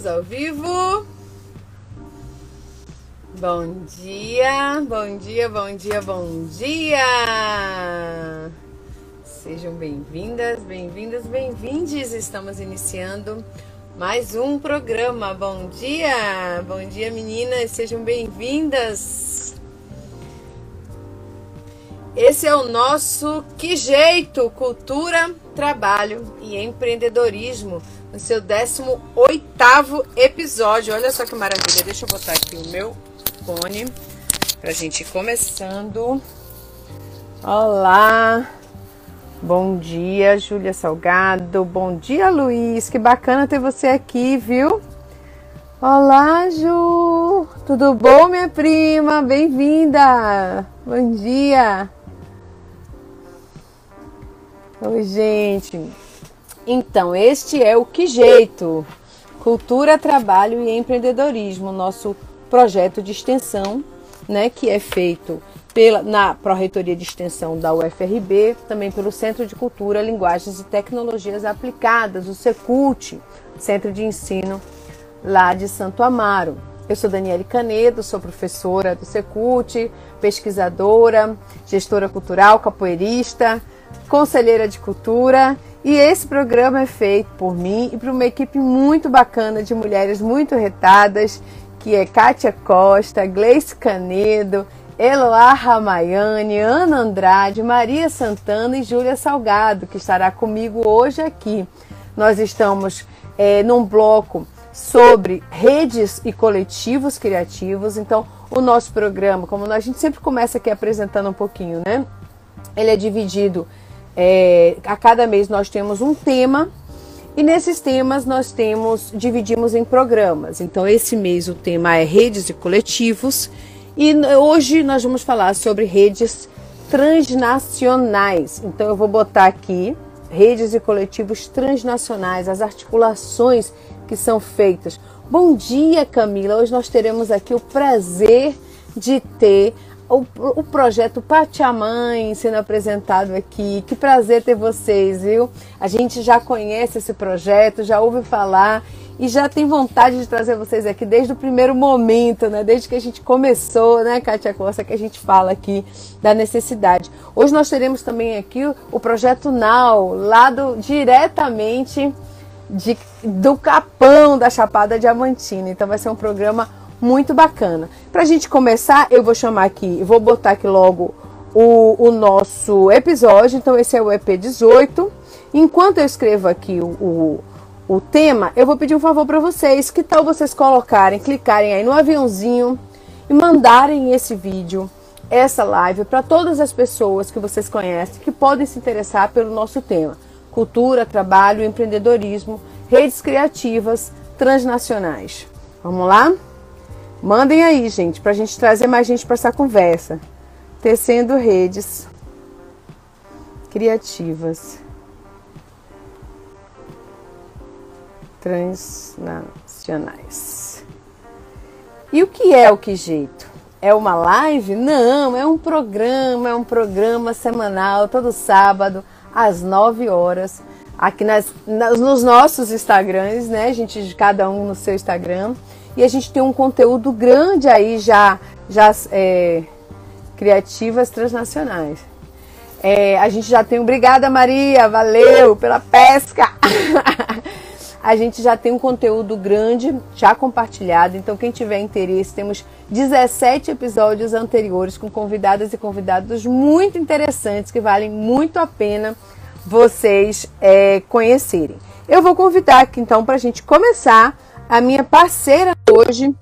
Estamos ao vivo. Bom dia, bom dia, bom dia, bom dia. Sejam bem-vindas, bem-vindas, bem-vindes. Estamos iniciando mais um programa. Bom dia, bom dia, meninas. Sejam bem-vindas. Esse é o nosso Que Jeito Cultura, Trabalho e Empreendedorismo no seu 18 episódio. Olha só que maravilha. Deixa eu botar aqui o meu fone pra gente ir começando. Olá. Bom dia, Júlia Salgado. Bom dia, Luiz. Que bacana ter você aqui, viu? Olá, Ju. Tudo bom, minha prima? Bem-vinda. Bom dia. Oi, gente. Então, este é o Que Jeito? Cultura, Trabalho e Empreendedorismo, nosso projeto de extensão, né, que é feito pela, na Pró-Reitoria de Extensão da UFRB, também pelo Centro de Cultura, Linguagens e Tecnologias Aplicadas, o Secult, Centro de Ensino lá de Santo Amaro. Eu sou Daniele Canedo, sou professora do Secult, pesquisadora, gestora cultural, capoeirista, conselheira de cultura e esse programa é feito por mim e por uma equipe muito bacana de mulheres muito retadas, que é Kátia Costa, Gleice Canedo, Eloá Ramayane, Ana Andrade, Maria Santana e Júlia Salgado, que estará comigo hoje aqui. Nós estamos é, num bloco sobre redes e coletivos criativos. Então, o nosso programa, como a gente sempre começa aqui apresentando um pouquinho, né? Ele é dividido é, a cada mês nós temos um tema e nesses temas nós temos dividimos em programas. Então esse mês o tema é redes e coletivos e hoje nós vamos falar sobre redes transnacionais. Então eu vou botar aqui redes e coletivos transnacionais, as articulações que são feitas. Bom dia, Camila. Hoje nós teremos aqui o prazer de ter o, o projeto Mãe sendo apresentado aqui. Que prazer ter vocês, viu? A gente já conhece esse projeto, já ouve falar e já tem vontade de trazer vocês aqui desde o primeiro momento, né? Desde que a gente começou, né, Kátia Costa, que a gente fala aqui da necessidade. Hoje nós teremos também aqui o projeto Now, lá diretamente de, do Capão da Chapada Diamantina. Então vai ser um programa muito bacana. Para a gente começar, eu vou chamar aqui, vou botar aqui logo o, o nosso episódio. Então, esse é o EP 18. Enquanto eu escrevo aqui o, o, o tema, eu vou pedir um favor para vocês. Que tal vocês colocarem, clicarem aí no aviãozinho e mandarem esse vídeo, essa live, para todas as pessoas que vocês conhecem que podem se interessar pelo nosso tema: cultura, trabalho, empreendedorismo, redes criativas transnacionais. Vamos lá? Mandem aí, gente, para a gente trazer mais gente para essa conversa. Tecendo redes criativas transnacionais. E o que é o que jeito? É uma live? Não, é um programa, é um programa semanal, todo sábado, às 9 horas, aqui nas, nas, nos nossos Instagrams, né? Gente, cada um no seu Instagram e a gente tem um conteúdo grande aí já, já é, criativas transnacionais. É, a gente já tem. Obrigada, Maria, valeu pela pesca! a gente já tem um conteúdo grande já compartilhado, então quem tiver interesse, temos 17 episódios anteriores com convidadas e convidados muito interessantes que valem muito a pena vocês é, conhecerem. Eu vou convidar aqui então para a gente começar a minha parceira hoje,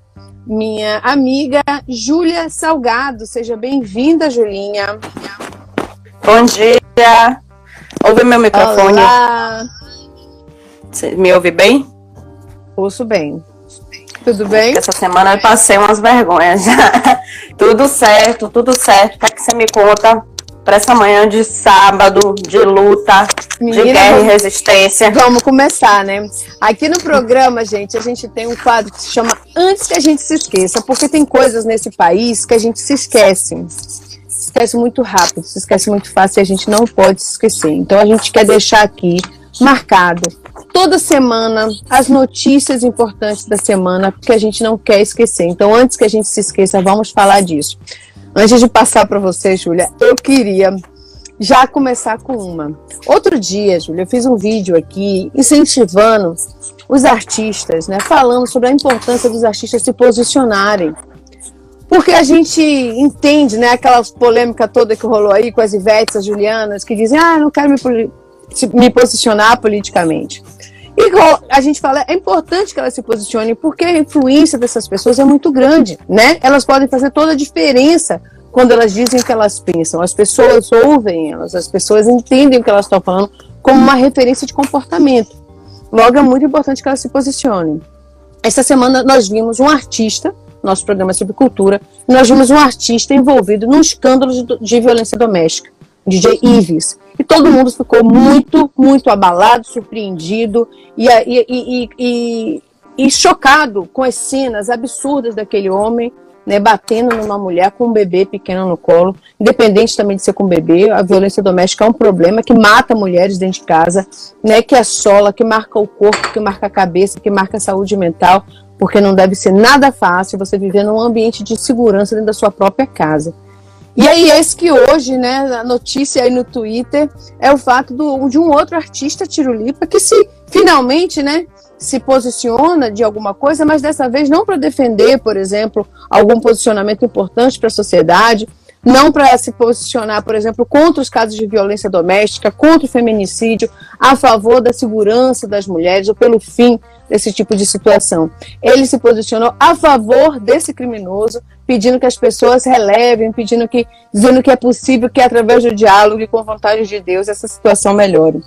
minha amiga Júlia Salgado. Seja bem-vinda, Julinha. Bom dia. Ouve meu microfone? Olá. Você me ouve bem? Ouço bem. Tudo bem? Essa semana eu passei umas vergonhas. tudo certo, tudo certo. O que, é que você me conta? Para essa manhã de sábado, de luta, Menina, de guerra e resistência. Vamos começar, né? Aqui no programa, gente, a gente tem um quadro que se chama Antes que a gente se esqueça, porque tem coisas nesse país que a gente se esquece. Se esquece muito rápido, se esquece muito fácil e a gente não pode se esquecer. Então a gente quer deixar aqui marcado. Toda semana, as notícias importantes da semana, porque a gente não quer esquecer. Então, antes que a gente se esqueça, vamos falar disso. Antes de passar para você, Júlia, eu queria já começar com uma. Outro dia, Júlia, eu fiz um vídeo aqui incentivando os artistas, né, falando sobre a importância dos artistas se posicionarem. Porque a gente entende, né, aquela polêmica toda que rolou aí com as Ivetes, as Julianas, que dizem, ah, não quero me, me posicionar politicamente. E a gente fala, é importante que elas se posicionem, porque a influência dessas pessoas é muito grande, né? Elas podem fazer toda a diferença quando elas dizem o que elas pensam. As pessoas ouvem elas, as pessoas entendem o que elas estão falando como uma referência de comportamento. Logo, é muito importante que elas se posicionem. Essa semana nós vimos um artista, nosso programa é sobre cultura, nós vimos um artista envolvido num escândalo de violência doméstica, DJ Ives. E todo mundo ficou muito, muito abalado, surpreendido e, e, e, e, chocado com as cenas absurdas daquele homem né, batendo numa mulher com um bebê pequeno no colo, independente também de ser com bebê, a violência doméstica é um problema que mata mulheres dentro de casa, né, que assola, que marca o corpo, que marca a cabeça, que marca a saúde mental, porque não deve ser nada fácil você viver num ambiente de segurança dentro da sua própria casa. E aí, esse que hoje, né, a notícia aí no Twitter é o fato do, de um outro artista, Tirulipa, que se finalmente, né, se posiciona de alguma coisa, mas dessa vez não para defender, por exemplo, algum posicionamento importante para a sociedade, não para se posicionar, por exemplo, contra os casos de violência doméstica, contra o feminicídio, a favor da segurança das mulheres ou pelo fim desse tipo de situação. Ele se posicionou a favor desse criminoso, pedindo que as pessoas relevem, pedindo que, dizendo que é possível que através do diálogo e com vontade de Deus essa situação melhore.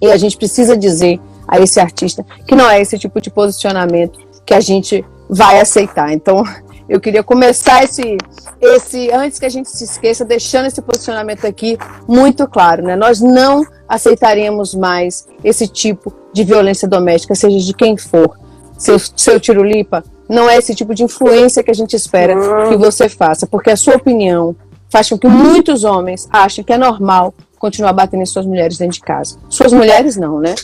E a gente precisa dizer a esse artista, que não é esse tipo de posicionamento que a gente vai aceitar. Então, eu queria começar esse, esse antes que a gente se esqueça, deixando esse posicionamento aqui muito claro, né? Nós não aceitaremos mais esse tipo de violência doméstica, seja de quem for. Seu, seu tirulipa, não é esse tipo de influência que a gente espera que você faça, porque a sua opinião faz com que muitos homens achem que é normal continuar batendo em suas mulheres dentro de casa. Suas mulheres não, né?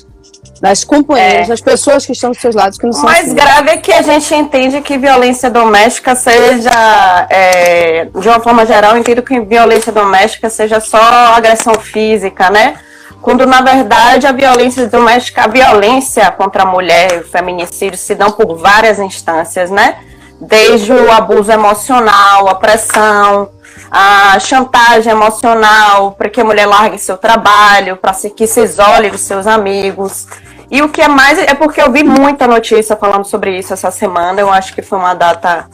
Das companheiras, é. das pessoas que estão dos seus lados que não são. O mais assim. grave é que a gente entende que violência doméstica seja, é, de uma forma geral, entendo que violência doméstica seja só agressão física, né? Quando na verdade a violência doméstica, a violência contra a mulher e o feminicídio se dão por várias instâncias, né? Desde o abuso emocional, a pressão, a chantagem emocional para que a mulher largue seu trabalho, para que se isole dos seus amigos. E o que é mais é porque eu vi muita notícia falando sobre isso essa semana, eu acho que foi uma data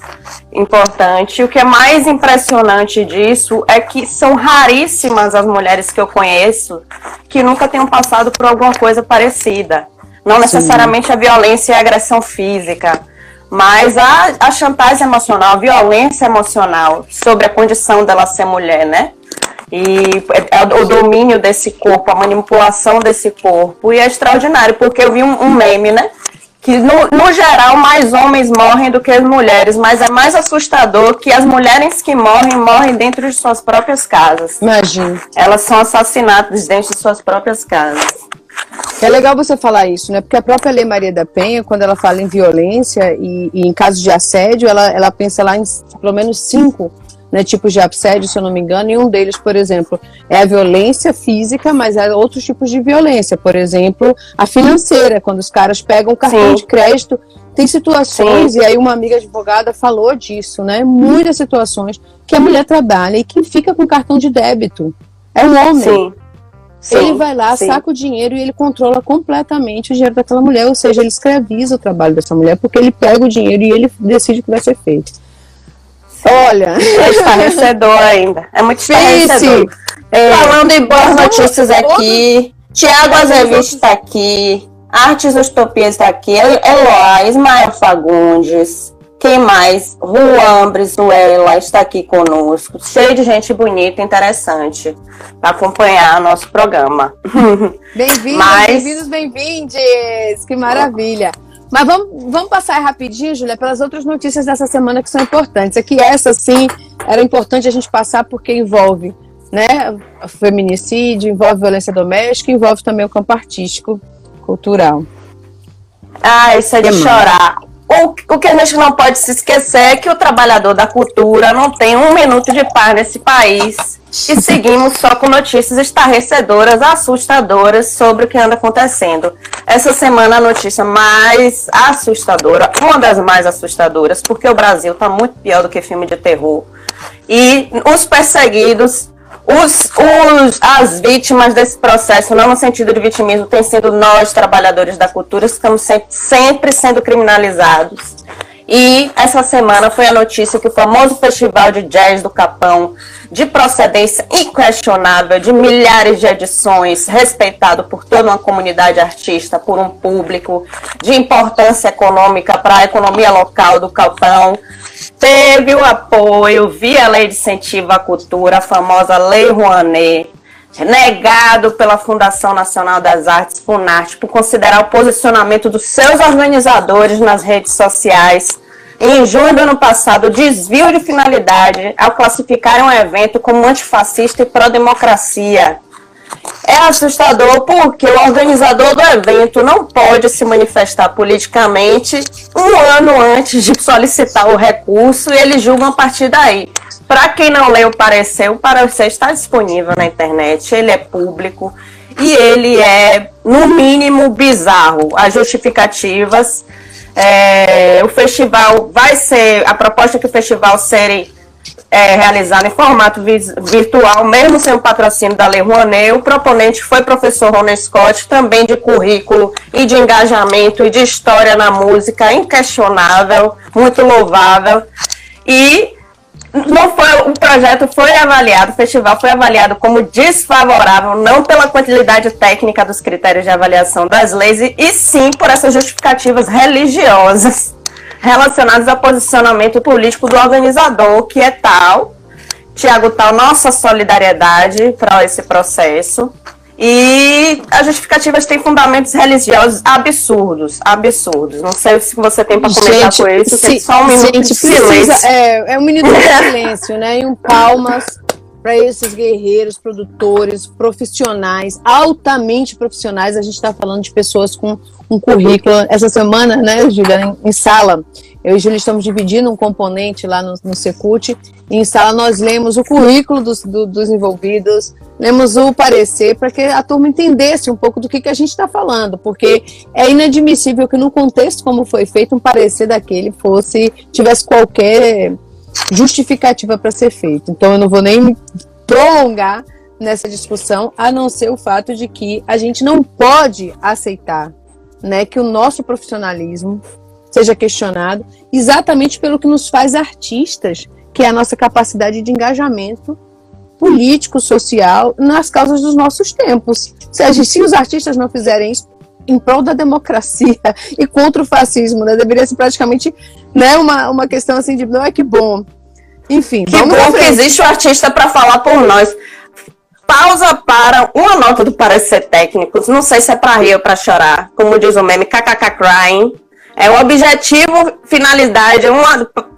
importante. E o que é mais impressionante disso é que são raríssimas as mulheres que eu conheço que nunca tenham passado por alguma coisa parecida. Não necessariamente Sim. a violência e a agressão física, mas a, a chantagem emocional, a violência emocional sobre a condição dela ser mulher, né? E é, é o domínio desse corpo, a manipulação desse corpo. E é extraordinário, porque eu vi um, um meme, né? Que no, no, geral mais homens morrem do que as mulheres, mas é mais assustador que as mulheres que morrem, morrem dentro de suas próprias casas. Imagina. Elas são assassinadas dentro de suas próprias casas. É legal você falar isso, né? Porque a própria Lei Maria da Penha, quando ela fala em violência e, e em casos de assédio, ela, ela pensa lá em pelo menos cinco né, tipos de assédio, se eu não me engano, e um deles, por exemplo, é a violência física, mas há outros tipos de violência, por exemplo, a financeira, quando os caras pegam o cartão Sim. de crédito. Tem situações, Sim. e aí uma amiga advogada falou disso, né? Muitas situações que a mulher trabalha e que fica com cartão de débito. É um homem. Sim. Sim, ele vai lá, sim. saca o dinheiro e ele controla completamente o dinheiro daquela mulher, ou seja, ele escraviza o trabalho dessa mulher porque ele pega o dinheiro e ele decide o que vai ser feito. Olha, é estarrecedor ainda. É muito estarrecedor. É, Falando em boas notícias aqui, Tiago Azevedo está aqui, Artes Utopias está aqui, Eloá, Ismael Fagundes, quem mais? Juan Brizuela está aqui conosco, cheio de gente bonita, interessante, para acompanhar nosso programa. Bem-vindos, Mas... bem-vindos, bem-vindes! Que maravilha! Mas vamos, vamos passar rapidinho, Júlia, pelas outras notícias dessa semana que são importantes. É que essa, sim, era importante a gente passar porque envolve né? Feminicídio, envolve violência doméstica, envolve também o campo artístico, cultural. Ah, isso é de chorar. O, que a gente não pode se esquecer é que o trabalhador da cultura não tem um minuto de paz nesse país. E seguimos só com notícias estarrecedoras, assustadoras sobre o que anda acontecendo. Essa semana a notícia mais assustadora, uma das mais assustadoras, porque o Brasil está muito pior do que filme de terror. E os perseguidos os, os, as vítimas desse processo, não no sentido de vitimismo, tem sido nós, trabalhadores da cultura, estamos sempre, sempre sendo criminalizados. E essa semana foi a notícia que o famoso Festival de Jazz do Capão, de procedência inquestionável, de milhares de edições, respeitado por toda uma comunidade artista, por um público, de importância econômica para a economia local do Capão, teve o apoio via Lei de Incentivo à Cultura, a famosa Lei Rouanet, negado pela Fundação Nacional das Artes, FUNARTE, por considerar o posicionamento dos seus organizadores nas redes sociais em junho do ano passado, desvio de finalidade ao classificar um evento como antifascista e pró-democracia. É assustador porque o organizador do evento não pode se manifestar politicamente um ano antes de solicitar o recurso e eles julgam a partir daí. Para quem não leu o parecer, o parecer está disponível na internet, ele é público e ele é, no mínimo, bizarro. As justificativas. É, o festival vai ser. A proposta é que o festival seja é, realizado em formato virtual, mesmo sem o patrocínio da Lei Rouanet. O proponente foi professor Rony Scott, também de currículo e de engajamento e de história na música, inquestionável, muito louvável. E não foi, o projeto foi avaliado, o festival foi avaliado como desfavorável, não pela quantidade técnica dos critérios de avaliação das leis, e, e sim por essas justificativas religiosas relacionadas ao posicionamento político do organizador, que é tal. Tiago, tal, nossa solidariedade para esse processo. E as justificativas têm fundamentos religiosos absurdos, absurdos. Não sei se você tem para comentar gente, com isso, se, só um minuto gente, de silêncio. Precisa, é, é um minuto de silêncio, né? E um palmas para esses guerreiros, produtores, profissionais, altamente profissionais. A gente está falando de pessoas com um currículo. Essa semana, né, Juliana, em, em sala, eu e Júlia estamos dividindo um componente lá no, no Secult. Em sala, nós lemos o currículo dos, do, dos envolvidos, lemos o parecer para que a turma entendesse um pouco do que, que a gente está falando, porque é inadmissível que, no contexto como foi feito, um parecer daquele fosse tivesse qualquer justificativa para ser feito. Então eu não vou nem prolongar nessa discussão, a não ser o fato de que a gente não pode aceitar né, que o nosso profissionalismo seja questionado exatamente pelo que nos faz artistas, que é a nossa capacidade de engajamento político, social, nas causas dos nossos tempos. Se, se os artistas não fizerem isso, em prol da democracia e contra o fascismo, né? Deveria ser praticamente né, uma, uma questão assim de não é que bom. Enfim, que bom que existe o um artista para falar por nós. Pausa para uma nota do parecer técnico. Não sei se é para rir ou para chorar. Como diz o meme, kkk crying. É um objetivo, finalidade, um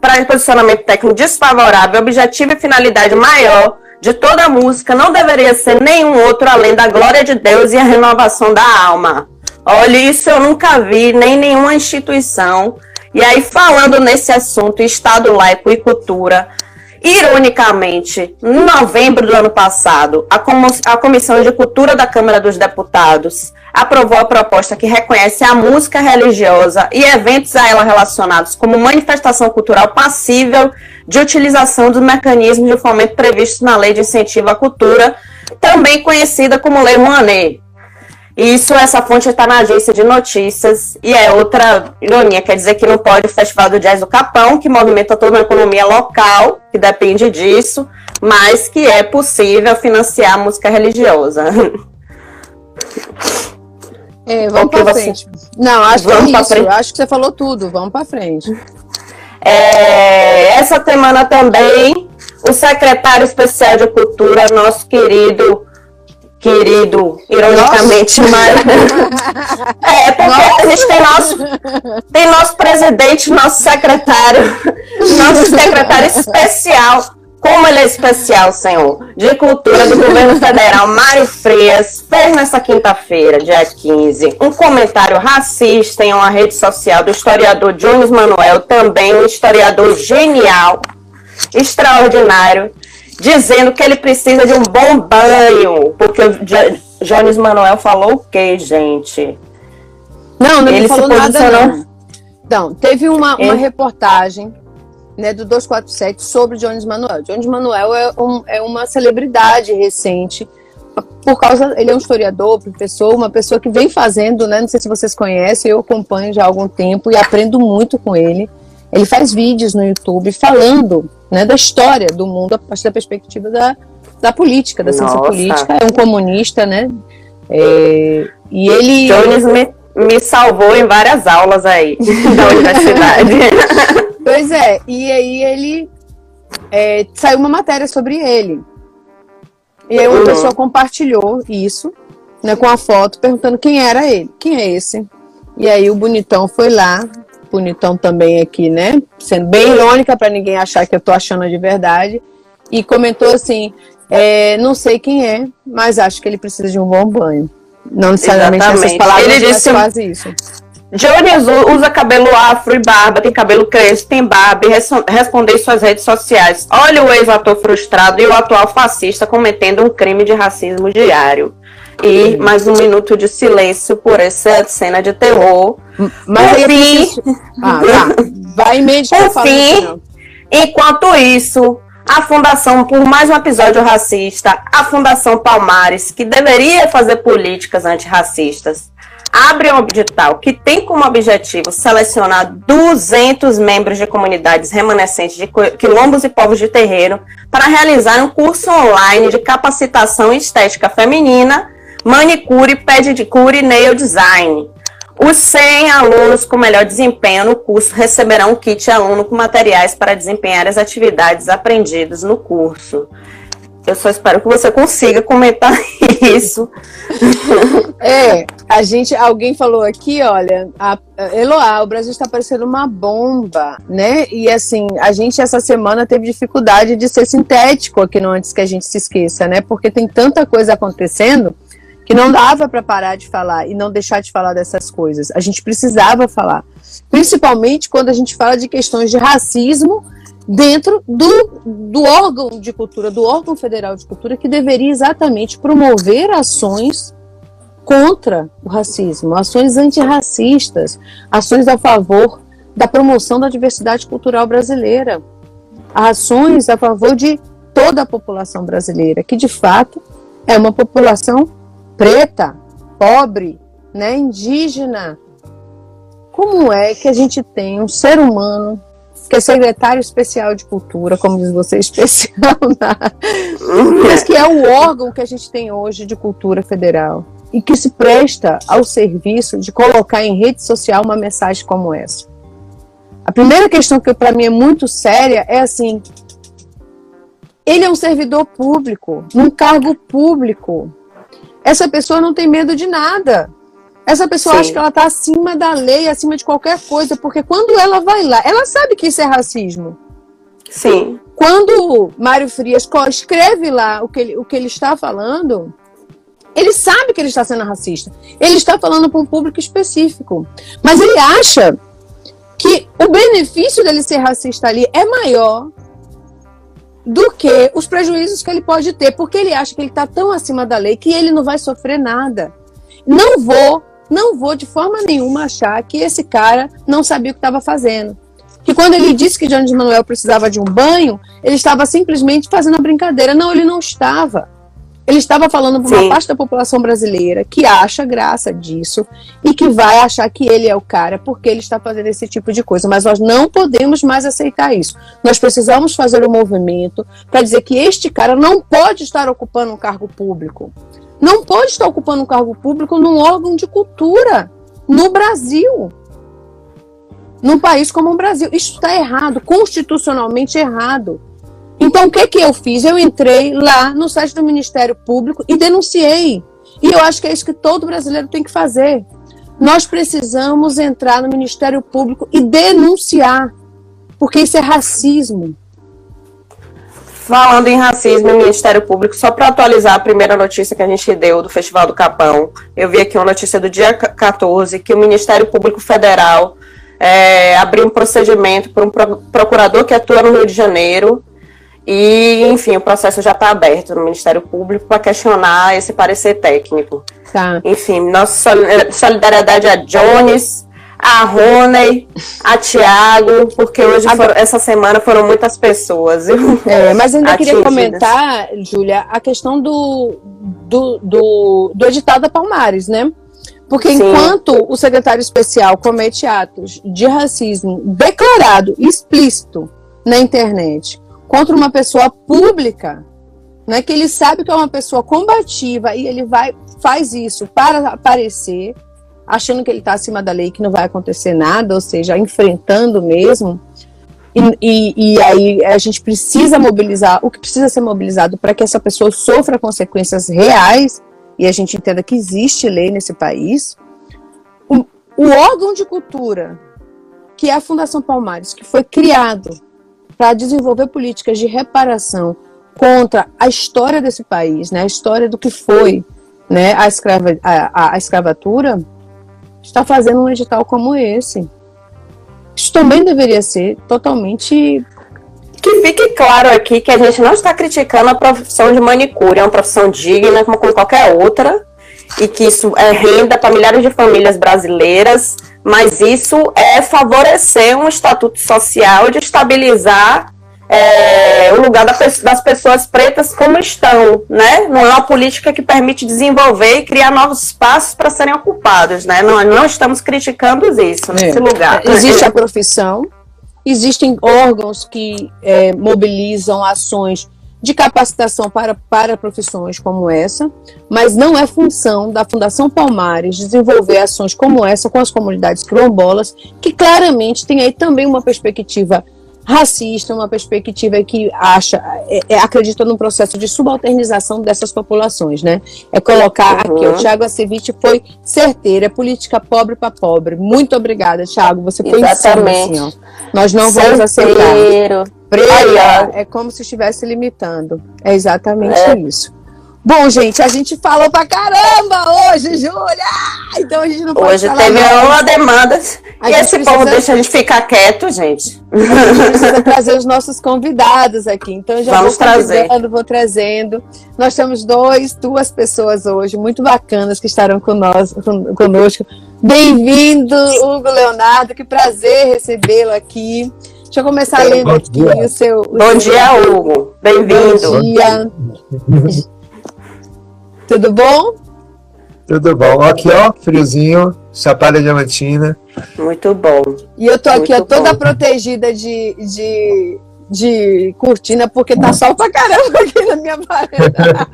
para posicionamento técnico desfavorável, objetivo e finalidade maior de toda a música não deveria ser nenhum outro além da glória de Deus e a renovação da alma. Olha, isso eu nunca vi, nem nenhuma instituição. E aí, falando nesse assunto, Estado laico e cultura, ironicamente, em novembro do ano passado, a Comissão de Cultura da Câmara dos Deputados aprovou a proposta que reconhece a música religiosa e eventos a ela relacionados como manifestação cultural passível de utilização dos mecanismos de fomento previstos na Lei de Incentivo à Cultura, também conhecida como Lei Rouanet. Isso, essa fonte está na agência de notícias e é outra ironia, quer dizer que não pode o Festival do Jazz do Capão, que movimenta toda a economia local, que depende disso, mas que é possível financiar a música religiosa. É, vamos para você... frente. Não, acho vamos que é isso. Acho que você falou tudo. Vamos para frente. É, essa semana também, o secretário especial de Cultura, nosso querido querido, ironicamente, Nossa. mas. é, porque Nossa. a gente tem nosso, tem nosso presidente, nosso secretário, nosso secretário especial, com como ele é especial, senhor, de cultura do governo federal, Mário Frias, fez nessa quinta-feira, dia 15, um comentário racista em uma rede social do historiador Jones Manuel, também um historiador genial, extraordinário, dizendo que ele precisa de um bom banho, porque o Jones Manuel falou o quê, gente? Não, não ele falou nada não. Não, teve uma, uma reportagem né, do 247 sobre Jones Manuel. Jones Manuel é, um, é uma celebridade recente, por causa, ele é um historiador, professor, uma pessoa que vem fazendo, né, não sei se vocês conhecem, eu acompanho já há algum tempo e aprendo muito com ele. Ele faz vídeos no YouTube falando né, da história do mundo a partir da perspectiva da, da política, da Nossa. ciência política. É um comunista, né? É, e ele. Jones me, me salvou em várias aulas aí da universidade. Pois é, e aí ele é, saiu uma matéria sobre ele. E aí uma uhum. pessoa compartilhou isso, né, com a foto, perguntando quem era ele, quem é esse. E aí o bonitão foi lá, bonitão também aqui, né, sendo bem irônica para ninguém achar que eu tô achando de verdade, e comentou assim: é, não sei quem é, mas acho que ele precisa de um bom banho. Não necessariamente Exatamente. essas palavras, ele disse, quase isso. Jones usa cabelo afro e barba, tem cabelo crespo, tem barba e responde em suas redes sociais. Olha o ex-ator frustrado e o atual fascista cometendo um crime de racismo diário. E mais um minuto de silêncio por essa cena de terror. Mas por fim, ah, tá. vai meditar. Por fim, enquanto isso, a Fundação, por mais um episódio racista, a Fundação Palmares, que deveria fazer políticas antirracistas, abre um edital que tem como objetivo selecionar 200 membros de comunidades remanescentes de quilombos e povos de terreiro para realizar um curso online de capacitação estética feminina, manicure, pedicure e nail design. Os 100 alunos com melhor desempenho no curso receberão um kit aluno com materiais para desempenhar as atividades aprendidas no curso. Eu só espero que você consiga comentar isso. É, a gente, alguém falou aqui, olha, a, Eloá, o Brasil está parecendo uma bomba, né? E assim, a gente essa semana teve dificuldade de ser sintético aqui no antes que a gente se esqueça, né? Porque tem tanta coisa acontecendo que não dava para parar de falar e não deixar de falar dessas coisas. A gente precisava falar, principalmente quando a gente fala de questões de racismo dentro do, do órgão de cultura, do órgão federal de cultura, que deveria exatamente promover ações contra o racismo, ações antirracistas, ações a favor da promoção da diversidade cultural brasileira, ações a favor de toda a população brasileira, que de fato é uma população preta, pobre, né, indígena. Como é que a gente tem um ser humano que é secretário especial de cultura, como diz você, especial, mas que é o órgão que a gente tem hoje de cultura federal e que se presta ao serviço de colocar em rede social uma mensagem como essa. A primeira questão que para mim é muito séria é assim: ele é um servidor público, num cargo público. Essa pessoa não tem medo de nada. Essa pessoa Sim. acha que ela está acima da lei, acima de qualquer coisa, porque quando ela vai lá, ela sabe que isso é racismo. Sim. Quando Mário Frias escreve lá o que ele, o que ele está falando, ele sabe que ele está sendo racista. Ele está falando para um público específico. Mas ele acha que o benefício dele ser racista ali é maior do que os prejuízos que ele pode ter, porque ele acha que ele está tão acima da lei que ele não vai sofrer nada. Não vou não vou de forma nenhuma achar que esse cara não sabia o que estava fazendo. Que quando ele disse que Jones Manuel precisava de um banho, ele estava simplesmente fazendo a brincadeira. Não, ele não estava. Ele estava falando para uma parte da população brasileira que acha graça disso e que vai achar que ele é o cara porque ele está fazendo esse tipo de coisa. Mas nós não podemos mais aceitar isso. Nós precisamos fazer um movimento para dizer que este cara não pode estar ocupando um cargo público não pode estar ocupando um cargo público num órgão de cultura no Brasil. Num país como o Brasil. Isso está errado, constitucionalmente errado. Então, o que, que eu fiz? Eu entrei lá no site do Ministério Público e denunciei. E eu acho que é isso que todo brasileiro tem que fazer. Nós precisamos entrar no Ministério Público e denunciar, porque isso é racismo. Falando em racismo e Ministério Público, só para atualizar a primeira notícia que a gente deu do Festival do Capão, eu vi aqui uma notícia do dia 14 que o Ministério Público Federal é, abriu um procedimento por um procurador que atua no Rio de Janeiro e, enfim, o processo já está aberto no Ministério Público para questionar esse parecer técnico. Tá. Enfim, nossa solidariedade a Jones, a Rony, a Tiago, porque hoje, foram, essa semana, foram muitas pessoas. É, mas ainda queria comentar, Júlia, a questão do, do, do, do edital da Palmares, né? Porque Sim. enquanto o secretário especial comete atos de racismo declarado, explícito na internet, contra uma pessoa pública, né, que ele sabe que é uma pessoa combativa e ele vai faz isso para aparecer, achando que ele está acima da lei, que não vai acontecer nada, ou seja, enfrentando mesmo. E, e, e, aí a gente precisa mobilizar o que precisa ser mobilizado para que essa pessoa sofra consequências reais e a gente entenda que existe lei nesse país. O, o órgão de cultura, que é a Fundação Palmares, que foi criado para desenvolver políticas de reparação contra a história desse país, né, a história do que foi né, a, escrava, a, a escravatura, está fazendo um edital como esse. Isso também deveria ser totalmente. Que fique claro aqui que a gente não está criticando a profissão de manicure, é uma profissão digna como qualquer outra, e que isso é renda para milhares de famílias brasileiras, mas isso é favorecer um estatuto social de estabilizar é, o lugar das pessoas pretas como estão, né? Não é uma política que permite desenvolver e criar novos espaços para serem ocupados, né? Não, não estamos criticando isso nesse é. lugar. Existe a profissão, existem órgãos que é, mobilizam ações de capacitação para, para profissões como essa, mas não é função da Fundação Palmares desenvolver ações como essa com as comunidades quilombolas, que claramente tem aí também uma perspectiva racista, uma perspectiva que acha, é, é, acredita no processo de subalternização dessas populações, né? É colocar uhum. aqui, o Tiago Acevic foi certeiro, é política pobre para pobre. Muito obrigada, Tiago, você foi Exatamente. Insano, assim, Nós não certeiro. vamos aceitar. Preta é como se estivesse limitando. É exatamente é. isso. Bom, gente, a gente falou pra caramba hoje, Júlia! Então a gente não pode Hoje teve uma demanda. A e esse precisa... povo deixa a gente ficar quieto, gente. A gente precisa trazer os nossos convidados aqui. Então já Vamos vou trazer. vou trazendo. Nós temos dois, duas pessoas hoje muito bacanas que estarão conosco. conosco. Bem-vindo, Hugo Leonardo. Que prazer recebê-lo aqui. Deixa eu começar é, lendo aqui dia. o seu. O bom seu... dia, Hugo. Bem-vindo. Bom dia. Tudo bom? Tudo bom. Aqui, ó, friozinho, Chapada Diamantina. Muito bom. E eu tô aqui, ó, toda bom. protegida de, de, de cortina, porque tá sol pra caramba aqui na minha varanda.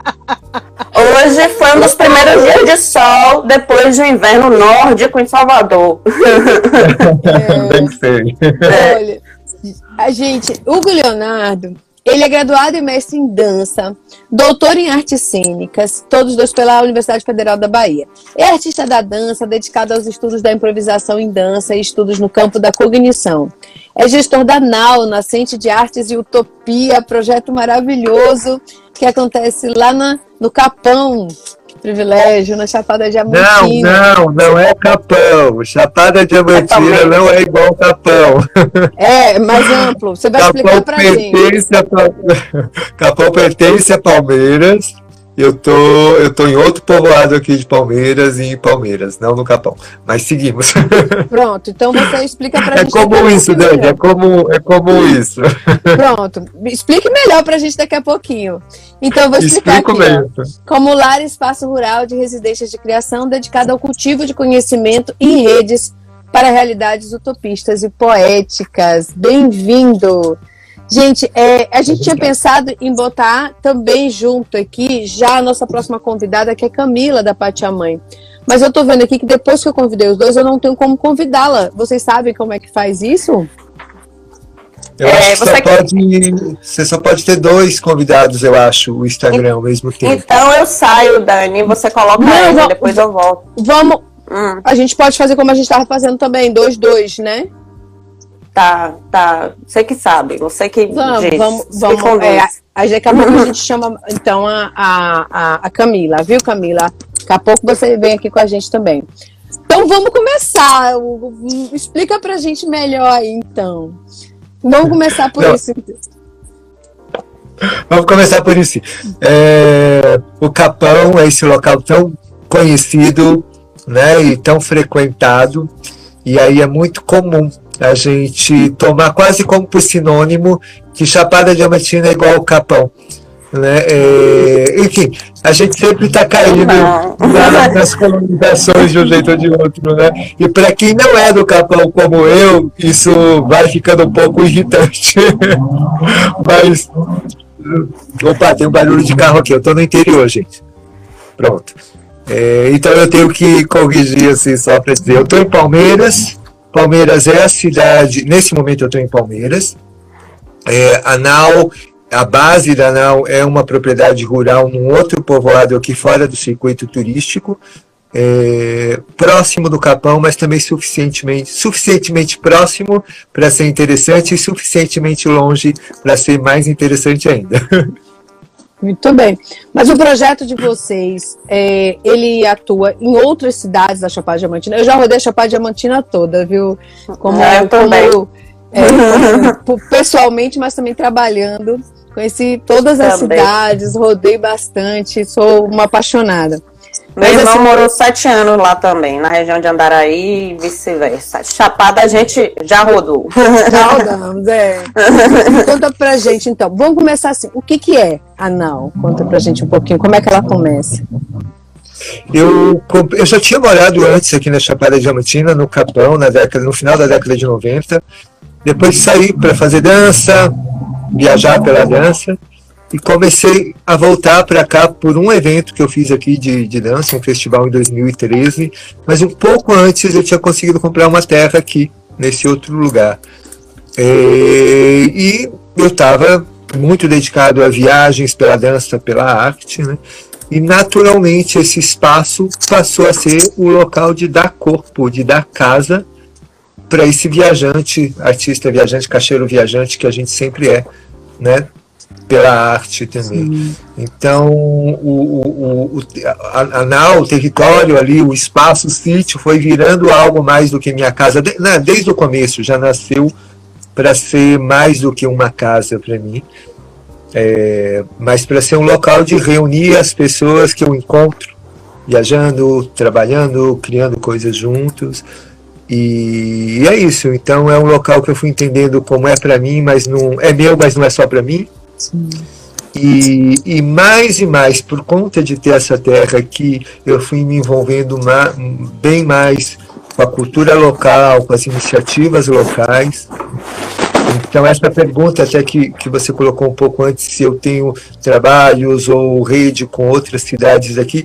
Hoje foi um dos primeiros dias de sol depois do inverno nórdico em Salvador. É, Bem feio. Olha, a gente, Hugo Leonardo, ele é graduado e mestre em dança, doutor em artes cênicas, todos dois pela Universidade Federal da Bahia. É artista da dança, dedicado aos estudos da improvisação em dança e estudos no campo da cognição. É gestor da NAU, Nascente de Artes e Utopia, projeto maravilhoso que acontece lá na, no Capão, privilégio na Chapada Diamantina. Não, não, não é Capão. Chapada Diamantina não é igual Capão. É, mais amplo. Você vai Capão explicar pra gente. A, Capão pertence a Palmeiras eu tô, eu tô em outro povoado aqui de Palmeiras e em Palmeiras, não no Capão. Mas seguimos. Pronto, então você explica pra é gente. Como isso, Dani, é como, é como isso. Pronto, explique melhor pra gente daqui a pouquinho. Então eu vou explicar Explico aqui. Mesmo. Como lar espaço rural de residências de criação dedicado ao cultivo de conhecimento e redes para realidades utopistas e poéticas. Bem-vindo! Gente, é, a gente tinha pensado em botar também junto aqui já a nossa próxima convidada, que é Camila, da Pátia Mãe. Mas eu tô vendo aqui que depois que eu convidei os dois, eu não tenho como convidá-la. Vocês sabem como é que faz isso? Eu é, acho que você, pode, você só pode ter dois convidados, eu acho, o Instagram ao mesmo tempo. Então eu saio, Dani, você coloca não, ele, depois eu volto. Vamos. Hum. A gente pode fazer como a gente estava fazendo também, dois, dois, né? Tá, tá, você que sabe, você que Vamos, diz, vamos, vamos. É, a, daqui a pouco a gente chama então a, a, a, a Camila, viu, Camila? Daqui a pouco você vem aqui com a gente também. Então vamos começar. Hugo. Explica pra gente melhor aí, então. Vamos começar por Não. isso. Vamos começar por isso. É, o Capão é esse local tão conhecido né, e tão frequentado, e aí é muito comum a gente tomar quase como por sinônimo que Chapada Diamantina é igual ao Capão. Né? É, enfim, a gente sempre está caindo na- nas colonizações de um jeito ou de outro, né? E para quem não é do Capão como eu, isso vai ficando um pouco irritante. Mas Opa, tem um barulho de carro aqui. Eu tô no interior, gente. Pronto. É, então eu tenho que corrigir assim só para dizer. Eu tô em Palmeiras. Palmeiras é a cidade. Nesse momento eu tô em Palmeiras. É, a Nau, a base da Nau é uma propriedade rural num outro povoado aqui fora do circuito turístico. é, próximo do Capão, mas também suficientemente, suficientemente próximo para ser interessante e suficientemente longe para ser mais interessante ainda. Muito bem. Mas o projeto de vocês, é, ele atua em outras cidades da Chapada Diamantina. Eu já rodei a Chapada Diamantina toda, viu? Como, É, eu também. como, é, como- pessoalmente, mas também trabalhando. Conheci todas as Também. cidades, rodei bastante, sou uma apaixonada. Meu Mas irmão assim- morou sete anos lá também, na região de Andaraí e vice-versa. Chapada a gente já rodou. Já rodamos, é. Conta pra gente, então. Vamos começar assim. O que, que é a NAU? Conta pra gente um pouquinho. Como é que ela começa? Eu, eu já tinha morado antes aqui na Chapada Diamantina, no Capão, na década, no final da década de 90. Depois saí para fazer dança, viajar pela dança, e comecei a voltar para cá por um evento que eu fiz aqui de, de dança, um festival em 2013. Mas um pouco antes eu tinha conseguido comprar uma terra aqui, nesse outro lugar. É, e eu estava muito dedicado a viagens pela dança, pela arte, né? E naturalmente esse espaço passou a ser o local de dar corpo, de dar casa para esse viajante, artista viajante, cacheiro viajante que a gente sempre é, né? Pela arte também. Então, o, o, o, a, a nau, o território ali, o espaço, o sítio, foi virando algo mais do que minha casa. De- né, desde o começo, já nasceu para ser mais do que uma casa para mim. É, mas para ser um local de reunir as pessoas que eu encontro, viajando, trabalhando, criando coisas juntos. E é isso. Então é um local que eu fui entendendo como é para mim, mas não é meu, mas não é só para mim. E, e mais e mais, por conta de ter essa terra aqui, eu fui me envolvendo ma- bem mais com a cultura local, com as iniciativas locais. Então, essa pergunta até que, que você colocou um pouco antes, se eu tenho trabalhos ou rede com outras cidades aqui,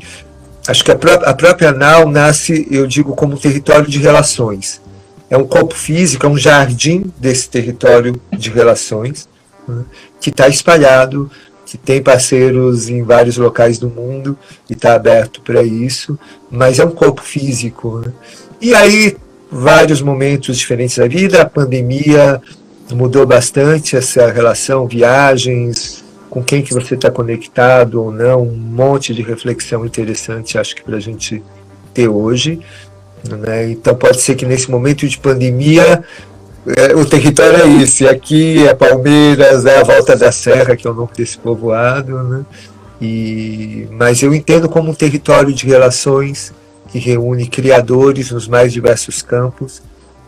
acho que a, pró a própria NAU nasce, eu digo, como um território de relações. É um corpo físico, é um jardim desse território de relações, né, que está espalhado, que tem parceiros em vários locais do mundo e está aberto para isso, mas é um corpo físico. né. E aí, vários momentos diferentes da vida, a pandemia mudou bastante essa relação, viagens, com quem que você está conectado ou não, um monte de reflexão interessante, acho que para a gente ter hoje. Né? Então pode ser que nesse momento de pandemia o território é isso, e aqui é Palmeiras, é a volta da Serra, que é o nome desse povoado, né? e, mas eu entendo como um território de relações que reúne criadores nos mais diversos campos,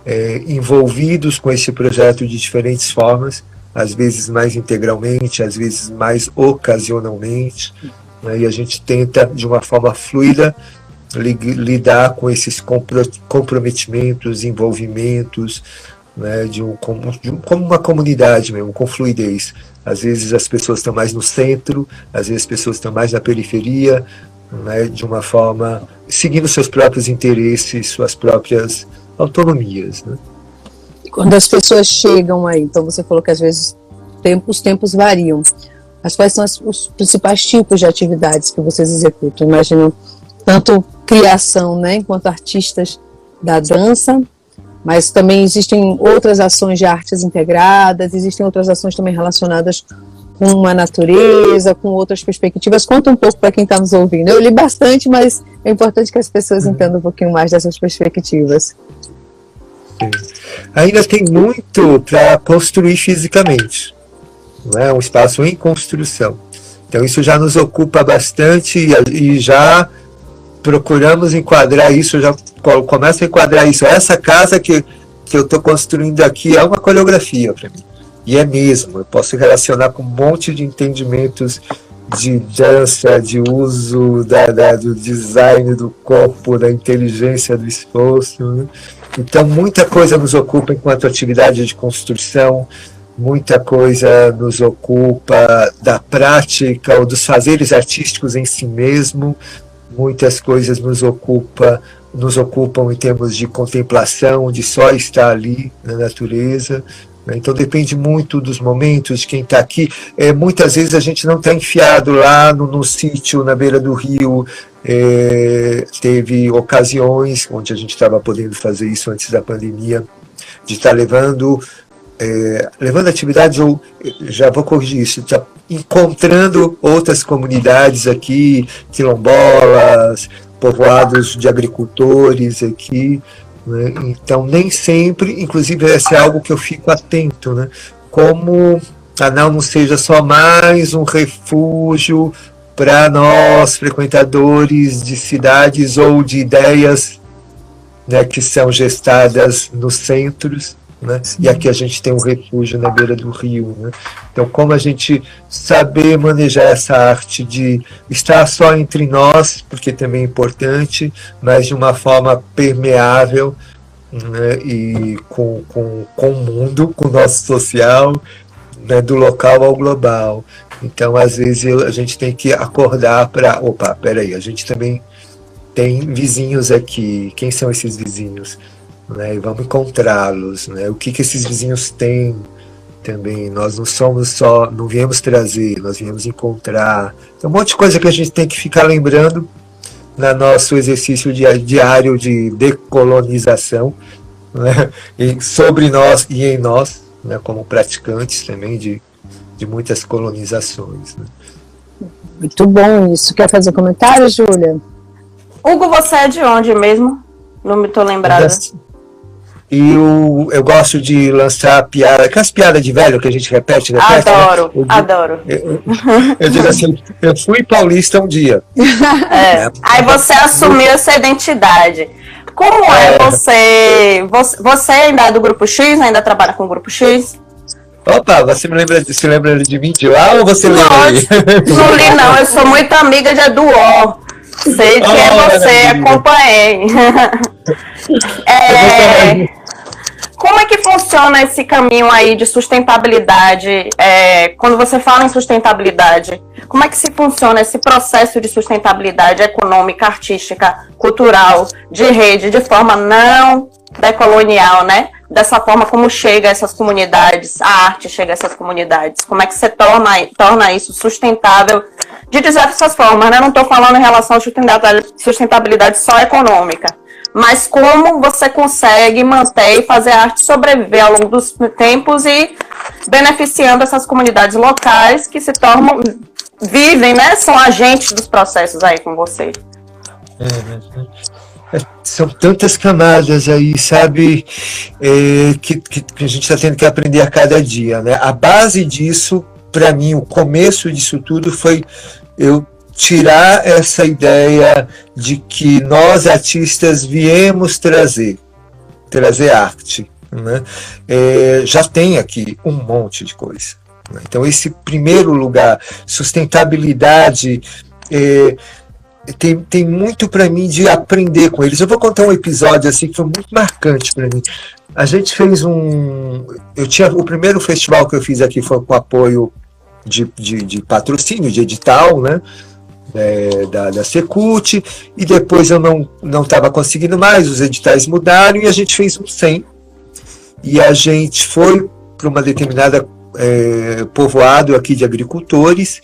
é, envolvidos com esse projeto de diferentes formas, às vezes mais integralmente, às vezes mais ocasionalmente, né, e a gente tenta, de uma forma fluida, li- lidar com esses compro- comprometimentos, envolvimentos, né, de um, como, de um- como uma comunidade mesmo, com fluidez. Às vezes as pessoas estão mais no centro, às vezes as pessoas estão mais na periferia, né, de uma forma seguindo seus próprios interesses, suas próprias autonomias. Né? Quando as pessoas chegam aí, então você falou que às vezes tem- os tempos variam. Mas quais são as- os principais tipos de atividades que vocês executam? Imagino tanto criação, né, enquanto artistas da dança, mas também existem outras ações de artes integradas, existem outras ações também relacionadas com a natureza, com outras perspectivas. Conta um pouco para quem está nos ouvindo. Eu li bastante, mas é importante que as pessoas uhum. entendam um pouquinho mais dessas perspectivas. Ainda tem muito para construir fisicamente. Não é um espaço em construção. Então isso já nos ocupa bastante e já procuramos enquadrar isso, já começo a enquadrar isso. Essa casa que, que eu estou construindo aqui é uma coreografia para mim. E é mesmo, eu posso relacionar com um monte de entendimentos de dança, de uso da, da, do design do corpo, da inteligência do esforço. Né? Então, muita coisa nos ocupa enquanto atividade de construção, muita coisa nos ocupa da prática ou dos fazeres artísticos em si mesmo, muitas coisas nos ocupa nos ocupam em termos de contemplação, de só estar ali na natureza. Né? Então depende muito dos momentos, de quem está aqui. É, muitas vezes a gente não está enfiado lá no, no sítio, na beira do rio. É, teve ocasiões onde a gente estava podendo fazer isso antes da pandemia, de estar tá levando é, levando atividades, ou já vou corrigir isso, tá encontrando outras comunidades aqui, quilombolas, povoados de agricultores aqui. Né? Então, nem sempre, inclusive, esse é algo que eu fico atento, né? como a não seja só mais um refúgio para nós, frequentadores de cidades ou de ideias né, que são gestadas nos centros, né? E aqui a gente tem um refúgio na beira do rio. Né? Então, como a gente saber manejar essa arte de estar só entre nós, porque também é importante, mas de uma forma permeável né? e com, com, com o mundo, com o nosso social, né? do local ao global. Então, às vezes, a gente tem que acordar para. Opa, peraí, a gente também tem vizinhos aqui. Quem são esses vizinhos? Né, e vamos encontrá-los, né, o que, que esses vizinhos têm também. Nós não somos só, não viemos trazer, nós viemos encontrar. Tem um monte de coisa que a gente tem que ficar lembrando no nosso exercício diário de decolonização, né, e sobre nós e em nós, né, como praticantes também de, de muitas colonizações. Né. Muito bom isso. Quer fazer comentário, Júlia? Hugo, você é de onde mesmo? Não me estou lembrada. E eu, eu gosto de lançar piada, aquelas piadas de velho que a gente repete, repete. Né? Adoro, né? eu, adoro. Eu, eu, digo assim, eu fui paulista um dia. É. É. Aí você assumiu essa identidade. Como é, é você, você? Você ainda é do grupo X? Ainda trabalha com o grupo X? Opa, você me lembra, se lembra de mim de lá ou você lembra? Não li não, eu sou muito amiga de Eduó. Sei que é você, acompanhei. é, como é que funciona esse caminho aí de sustentabilidade? É, quando você fala em sustentabilidade, como é que se funciona esse processo de sustentabilidade econômica, artística, cultural, de rede, de forma não decolonial, né? Dessa forma como chega a essas comunidades, a arte chega a essas comunidades. Como é que você torna, torna isso sustentável de diversas formas, né? Não estou falando em relação à sustentabilidade só econômica mas como você consegue manter e fazer a arte sobreviver ao longo dos tempos e beneficiando essas comunidades locais que se tornam, vivem, né? São agentes dos processos aí com você. É, são tantas camadas aí, sabe, é, que, que, que, a gente está tendo que aprender a cada dia, né? A base disso, para mim, o começo disso tudo foi eu tirar essa ideia de que nós artistas viemos trazer, trazer arte. Né? É, já tem aqui um monte de coisa. Né? Então, esse primeiro lugar, sustentabilidade, é, tem, tem muito para mim de aprender com eles. Eu vou contar um episódio assim que foi muito marcante para mim. A gente fez um. Eu tinha o primeiro festival que eu fiz aqui foi com apoio de, de, de patrocínio, de edital, né? É, da, da Secult, e depois eu não estava conseguindo mais, os editais mudaram e a gente fez um 100. E a gente foi para uma determinada é, povoado aqui de agricultores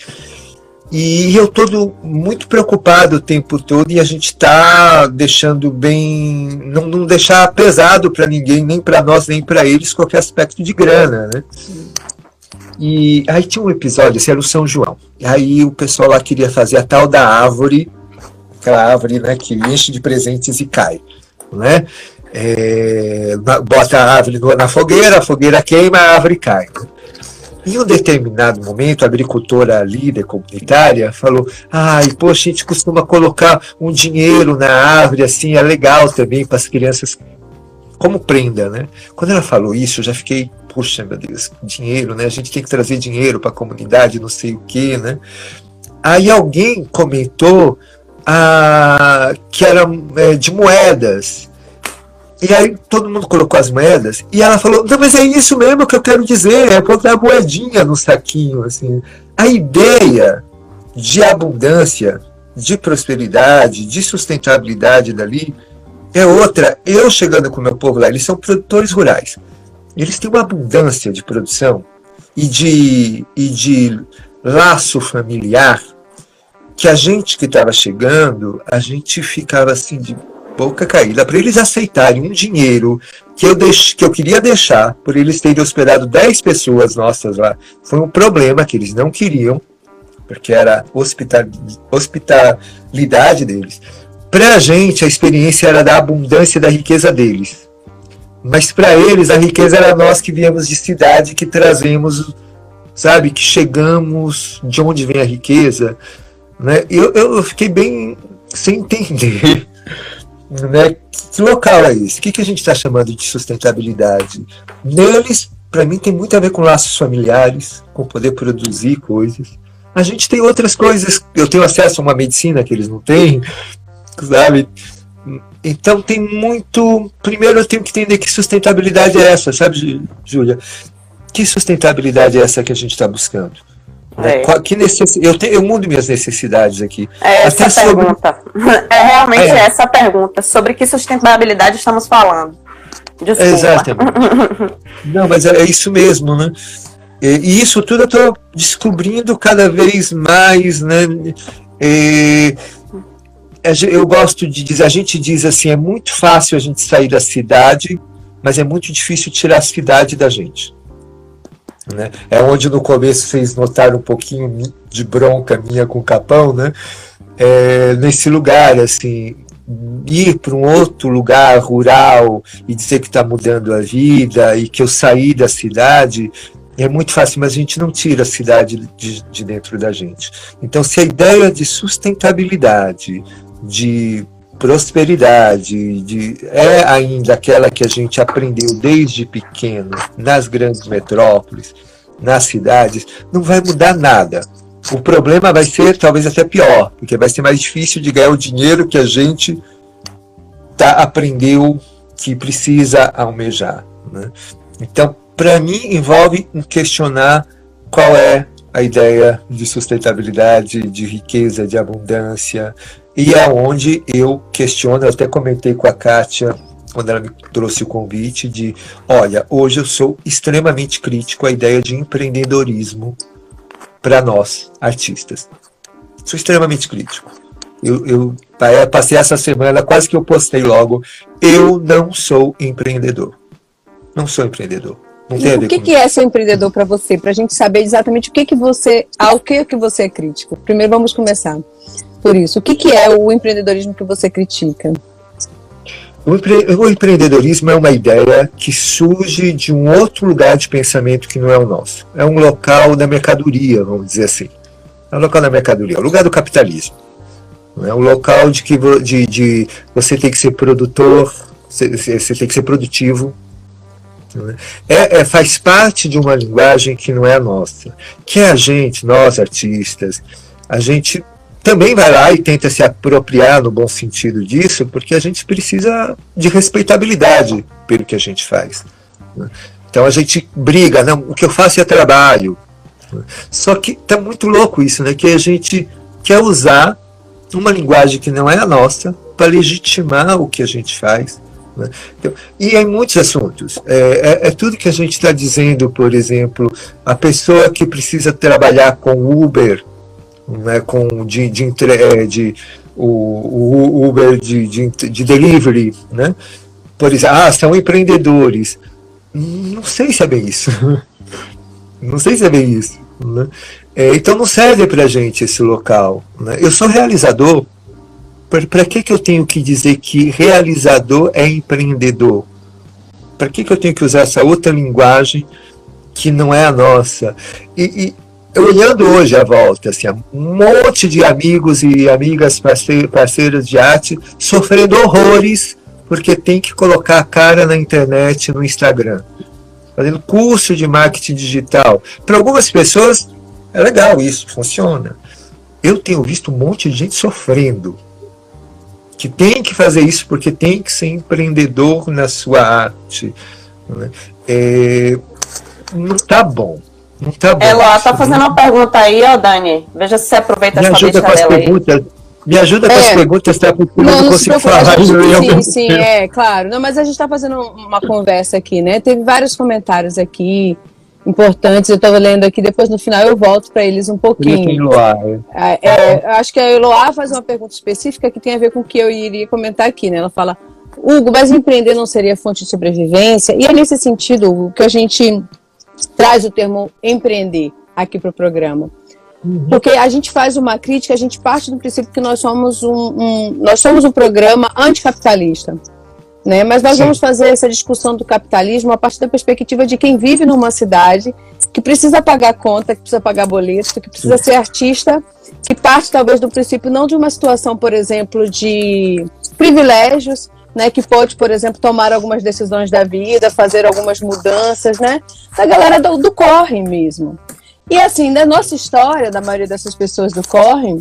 E eu todo muito preocupado o tempo todo e a gente está deixando bem, não, não deixar pesado para ninguém, nem para nós, nem para eles, qualquer aspecto de grana, né? E aí tinha um episódio, esse era o São João. Aí o pessoal lá queria fazer a tal da árvore, aquela árvore né, que enche de presentes e cai. Né? É, bota a árvore na fogueira, a fogueira queima, a árvore cai. Né? Em um determinado momento, a agricultora líder comunitária falou: Ai, poxa, a gente costuma colocar um dinheiro na árvore, assim, é legal também para as crianças, como prenda, né? Quando ela falou isso, eu já fiquei puxa, meu Deus, dinheiro, né? A gente tem que trazer dinheiro para a comunidade, não sei o quê, né? Aí alguém comentou ah, que era é, de moedas. E aí todo mundo colocou as moedas e ela falou: Não, mas é isso mesmo que eu quero dizer, é colocar moedinha no saquinho. Assim. A ideia de abundância, de prosperidade, de sustentabilidade dali é outra. Eu chegando com o meu povo lá, eles são produtores rurais eles têm uma abundância de produção e de, e de laço familiar que a gente que estava chegando, a gente ficava assim de boca caída para eles aceitarem um dinheiro que eu, deix, que eu queria deixar por eles terem hospedado 10 pessoas nossas lá. Foi um problema que eles não queriam, porque era hospital, hospitalidade deles. Para a gente, a experiência era da abundância da riqueza deles. Mas para eles a riqueza era nós que viemos de cidade, que trazemos, sabe, que chegamos, de onde vem a riqueza. Né? Eu, eu fiquei bem sem entender. Né? Que local é esse? O que, que a gente está chamando de sustentabilidade? Neles, para mim, tem muito a ver com laços familiares, com poder produzir coisas. A gente tem outras coisas. Eu tenho acesso a uma medicina que eles não têm, sabe? Então tem muito. Primeiro eu tenho que entender que sustentabilidade é essa, sabe, Júlia? Que sustentabilidade é essa que a gente está buscando? É. Qual, que necess... eu, tenho, eu mudo minhas necessidades aqui. É essa Até pergunta. Sobre... É realmente é. essa pergunta. Sobre que sustentabilidade estamos falando? Desculpa. Exatamente. Não, mas é, é isso mesmo, né? E isso tudo eu estou descobrindo cada vez mais, né? E eu gosto de dizer, a gente diz assim, é muito fácil a gente sair da cidade, mas é muito difícil tirar a cidade da gente. Né? É onde no começo vocês notaram um pouquinho de bronca minha com o Capão, né? É, nesse lugar, assim, ir para um outro lugar rural e dizer que está mudando a vida e que eu saí da cidade é muito fácil, mas a gente não tira a cidade de, de dentro da gente. Então, se a ideia de sustentabilidade, de prosperidade, de, é ainda aquela que a gente aprendeu desde pequeno nas grandes metrópoles, nas cidades, não vai mudar nada. O problema vai ser talvez até pior, porque vai ser mais difícil de ganhar o dinheiro que a gente tá, aprendeu que precisa almejar. Né? Então, para mim, envolve questionar qual é a ideia de sustentabilidade, de riqueza, de abundância, e é onde eu questiono, eu até comentei com a Kátia quando ela me trouxe o convite de, olha, hoje eu sou extremamente crítico à ideia de empreendedorismo para nós, artistas. Sou extremamente crítico. Eu, eu passei essa semana, quase que eu postei logo, eu não sou empreendedor. Não sou empreendedor. O que, que é ser empreendedor para você? Para a gente saber exatamente o que que você, ao que que você é crítico. Primeiro vamos começar por isso. O que, que é o empreendedorismo que você critica? O, empre o empreendedorismo é uma ideia que surge de um outro lugar de pensamento que não é o nosso. É um local da mercadoria, vamos dizer assim. É um local da mercadoria, é o lugar do capitalismo. É um local de que de, de você tem que ser produtor, você, você tem que ser produtivo, é, é, faz parte de uma linguagem que não é a nossa. Que é a gente, nós artistas, a gente também vai lá e tenta se apropriar no bom sentido disso, porque a gente precisa de respeitabilidade pelo que a gente faz. Né? Então a gente briga, não, o que eu faço é trabalho. Só que tá muito louco isso, né? Que a gente quer usar uma linguagem que não é a nossa para legitimar o que a gente faz. Né? Então, e em muitos assuntos. É, é, é tudo que a gente está dizendo, por exemplo, a pessoa que precisa trabalhar com Uber né, com de, de, de, de o, o, Uber de, de, de delivery, né? Por exemplo, ah, são empreendedores. Não sei se é bem isso. Não sei se é bem isso. Né? É, então não serve para gente esse local. Né? Eu sou realizador. Para que, que eu tenho que dizer que realizador é empreendedor? Para que, que eu tenho que usar essa outra linguagem que não é a nossa? E, e olhando hoje à volta, assim, um monte de amigos e amigas parceiros de arte sofrendo horrores porque tem que colocar a cara na internet, no Instagram fazendo curso de marketing digital. Para algumas pessoas é legal isso, funciona. Eu tenho visto um monte de gente sofrendo, que tem que fazer isso porque tem que ser empreendedor na sua arte. Né? É, não tá bom. Não tá bom. Ela tá fazendo uma pergunta aí, ó, Dani. Veja se você aproveita Me ajuda com as perguntas. Aí. Me ajuda com é. as perguntas, tá? Porque não, eu não, não consigo falar. sim, sim, é, claro. Não, mas a gente está fazendo uma conversa aqui, né? Teve vários comentários aqui importantes, eu estava lendo aqui, depois no final eu volto para eles um pouquinho. É, é, acho que a Eloá faz uma pergunta específica que tem a ver com o que eu iria comentar aqui, né? Ela fala, Hugo, mas empreender não seria fonte de sobrevivência? E é nesse sentido, Hugo, que a gente traz o termo empreender aqui para o programa. Uhum. Porque a gente faz uma crítica, a gente parte do princípio que nós somos um, um nós somos um programa anticapitalista. Né? Mas nós Sim. vamos fazer essa discussão do capitalismo a partir da perspectiva de quem vive numa cidade que precisa pagar conta, que precisa pagar boleto, que precisa Sim. ser artista, que parte talvez do princípio não de uma situação, por exemplo, de privilégios, né, que pode, por exemplo, tomar algumas decisões da vida, fazer algumas mudanças, né, da galera do, do corre mesmo. E assim, na nossa história, da maioria dessas pessoas do Corre,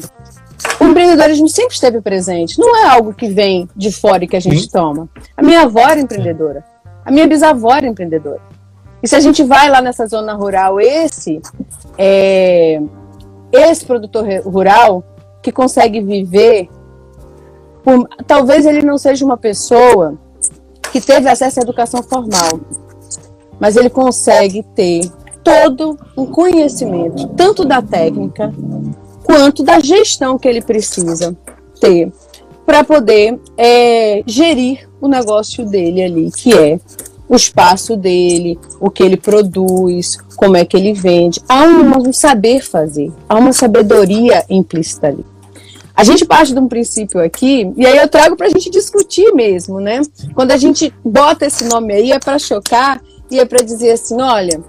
o empreendedorismo sempre esteve presente. Não é algo que vem de fora e que a gente Sim. toma. A minha avó era empreendedora. A minha bisavó era empreendedora. E se a gente vai lá nessa zona rural, esse é, esse produtor rural que consegue viver, por, talvez ele não seja uma pessoa que teve acesso à educação formal, mas ele consegue ter todo o conhecimento, tanto da técnica quanto da gestão que ele precisa ter para poder é, gerir o negócio dele ali, que é o espaço dele, o que ele produz, como é que ele vende. Há um, um saber fazer, há uma sabedoria implícita ali. A gente parte de um princípio aqui, e aí eu trago para a gente discutir mesmo, né? Quando a gente bota esse nome aí, é para chocar e é para dizer assim: olha,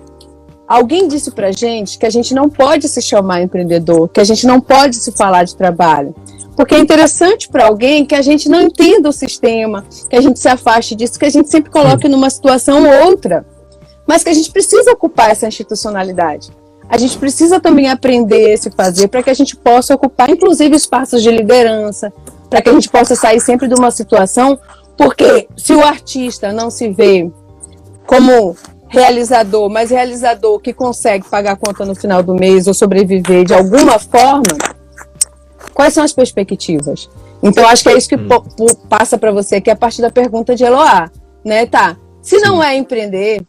Alguém disse pra gente que a gente não pode se chamar empreendedor, que a gente não pode se falar de trabalho. Porque é interessante para alguém que a gente não entenda o sistema, que a gente se afaste disso, que a gente sempre coloque numa situação ou outra. Mas que a gente precisa ocupar essa institucionalidade. A gente precisa também aprender a se fazer para que a gente possa ocupar, inclusive, espaços de liderança, para que a gente possa sair sempre de uma situação. Porque se o artista não se vê como realizador, mas realizador que consegue pagar a conta no final do mês ou sobreviver de alguma forma, quais são as perspectivas? Então, acho que é isso que hum. passa para você aqui a partir da pergunta de Eloá, né? Tá, se não é empreender,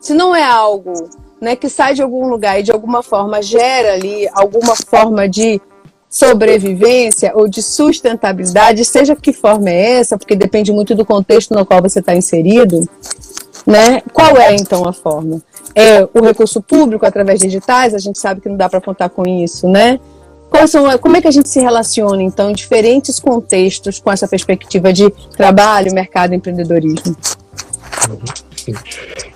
se não é algo né, que sai de algum lugar e de alguma forma gera ali alguma forma de sobrevivência ou de sustentabilidade, seja que forma é essa, porque depende muito do contexto no qual você está inserido, né? Qual é então a forma? É o recurso público através de editais, a gente sabe que não dá para contar com isso, né? São, como é que a gente se relaciona, então, em diferentes contextos com essa perspectiva de trabalho, mercado e empreendedorismo?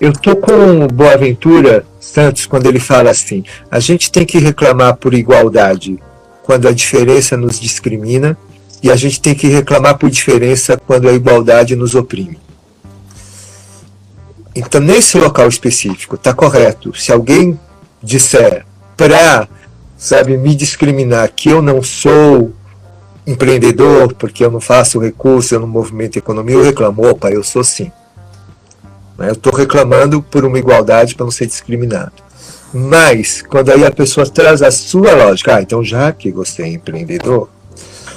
Eu estou com Boaventura Santos quando ele fala assim: a gente tem que reclamar por igualdade quando a diferença nos discrimina, e a gente tem que reclamar por diferença quando a igualdade nos oprime. Então, nesse local específico, está correto. Se alguém disser para, sabe, me discriminar que eu não sou empreendedor, porque eu não faço recurso, eu não movimento economia, eu reclamo, opa, eu sou sim. Eu estou reclamando por uma igualdade para não ser discriminado. Mas, quando aí a pessoa traz a sua lógica, ah, então já que você é empreendedor,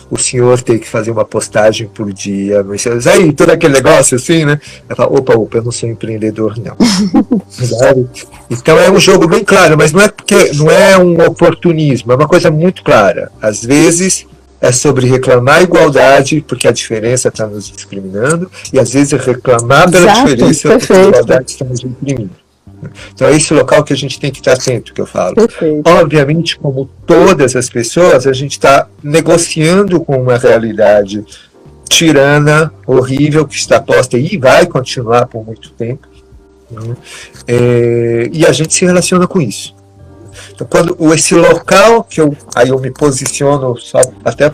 o senhor tem que fazer uma postagem por dia. Aí, todo aquele negócio assim, né? Falo, opa, opa, eu não sou empreendedor, não. então é um jogo bem claro, mas não é porque não é um oportunismo, é uma coisa muito clara. Às vezes é sobre reclamar igualdade, porque a diferença está nos discriminando, e às vezes é reclamar pela Exato, diferença, perfeito. porque a igualdade está nos imprimindo. Então é esse local que a gente tem que estar atento, que eu falo. Perfeito. Obviamente, como todas as pessoas, a gente está negociando com uma realidade tirana, horrível, que está posta e vai continuar por muito tempo. Né? É, e a gente se relaciona com isso. Então, quando esse local que eu aí eu me posiciono só até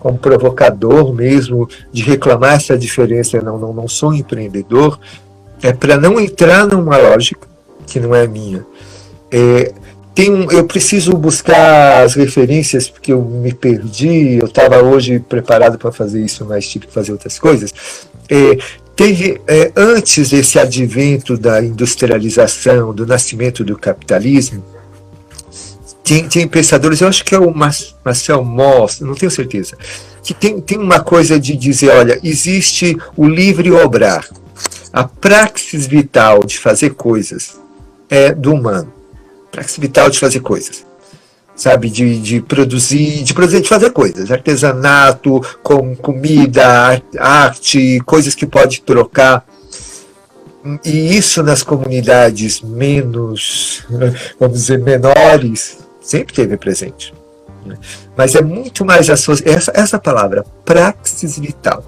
como provocador mesmo de reclamar essa diferença, não não, não sou empreendedor, é para não entrar numa lógica que não é minha. É, tem, eu preciso buscar as referências porque eu me perdi. Eu estava hoje preparado para fazer isso, mas tive que fazer outras coisas. É, teve é, antes desse advento da industrialização, do nascimento do capitalismo, tem, tem pensadores, eu acho que é o Marcel Moss, não tenho certeza, que tem, tem uma coisa de dizer, olha, existe o livre obrar, a praxis vital de fazer coisas é do humano, praxis vital de fazer coisas, sabe, de, de produzir, de produzir, de fazer coisas, artesanato, com comida, arte, coisas que pode trocar, e isso nas comunidades menos, vamos dizer, menores, sempre teve presente. Né? Mas é muito mais associado, essa, essa palavra, praxis vital.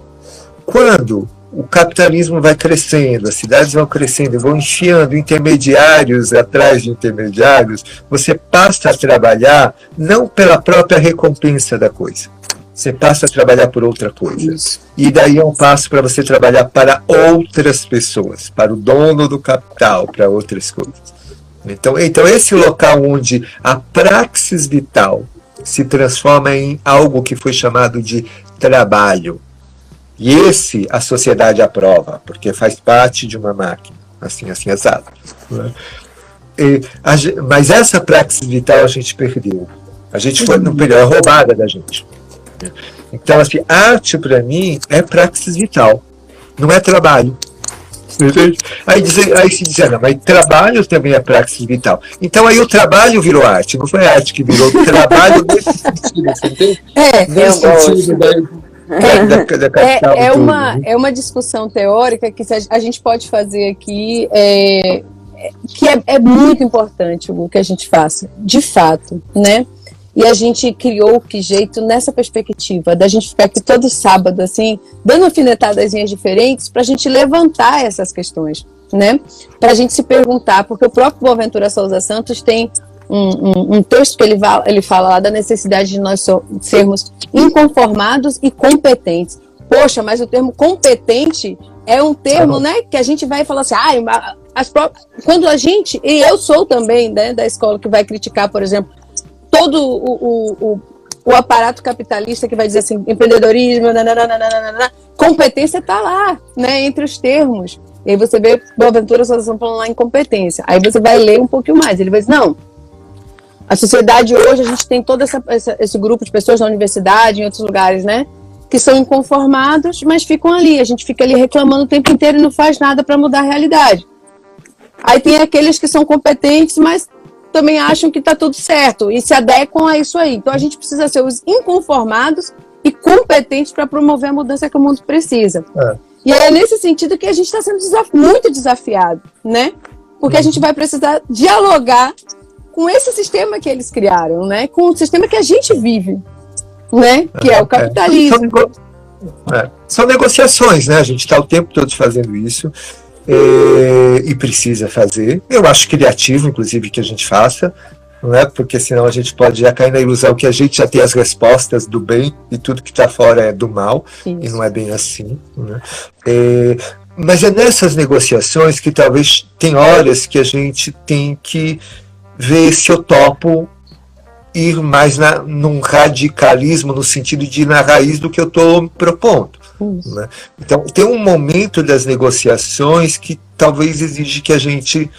Quando o capitalismo vai crescendo, as cidades vão crescendo, vão enfiando intermediários atrás de intermediários, você passa a trabalhar não pela própria recompensa da coisa, você passa a trabalhar por outra coisa. Isso. E daí é um passo para você trabalhar para outras pessoas, para o dono do capital, para outras coisas. Então, então, esse local onde a praxis vital se transforma em algo que foi chamado de trabalho. E esse a sociedade aprova, porque faz parte de uma máquina, assim, assim, exato. E, a, mas essa praxis vital a gente perdeu. A gente foi, no perdeu, é roubada da gente. Então, assim, arte para mim é praxis vital, não é trabalho. Aí, dizer, aí se dizia, não, mas trabalho também é praxis vital. Então aí o trabalho virou arte, não foi a arte que virou trabalho nesse sentido, você entende? É, nesse sentido da, é, é, é, uma, né? é uma discussão teórica que a gente pode fazer aqui, é, que é, é muito importante o que a gente faça, de fato, né? E a gente criou o Que Jeito nessa perspectiva, da gente ficar aqui todo sábado, assim, dando alfinetadazinhas diferentes para a gente levantar essas questões, né? Para a gente se perguntar, porque o próprio Boaventura Souza Santos tem um, um, um, texto que ele, ele fala lá da necessidade de nós sermos inconformados e competentes. Poxa, mas o termo competente é um termo, né, que a gente vai falar assim, ah, as quando a gente, e eu sou também, né, da escola que vai criticar, por exemplo, todo o, o, o, o aparato capitalista que vai dizer assim, empreendedorismo, nananana, competência está lá, né, entre os termos. E aí você vê Boaventura Associação falando lá em competência. Aí você vai ler um pouquinho mais. Ele vai dizer, não, a sociedade hoje, a gente tem todo essa, essa, esse grupo de pessoas na universidade, em outros lugares, né? Que são inconformados, mas ficam ali. A gente fica ali reclamando o tempo inteiro e não faz nada para mudar a realidade. Aí tem aqueles que são competentes, mas também acham que está tudo certo e se adequam a isso aí. Então a gente precisa ser os inconformados e competentes para promover a mudança que o mundo precisa. É. E é nesse sentido que a gente está sendo muito desafiado, né? Porque a gente vai precisar dialogar com esse sistema que eles criaram, né? Com o sistema que a gente vive, né? Que é, é o capitalismo. É. São, são negociações, né? A gente está o tempo todo fazendo isso. E, e, precisa fazer. Eu acho criativo, inclusive, que a gente faça, não é? Porque senão a gente pode já cair na ilusão que a gente já tem as respostas do bem e tudo que está fora é do mal, e não é bem assim. Né? E, mas é nessas negociações que talvez tem horas que a gente tem que ver se eu topo ir mais na, num radicalismo no sentido de ir na raiz do que eu estou propondo. Né? Então, tem um momento das negociações que talvez exige que a gente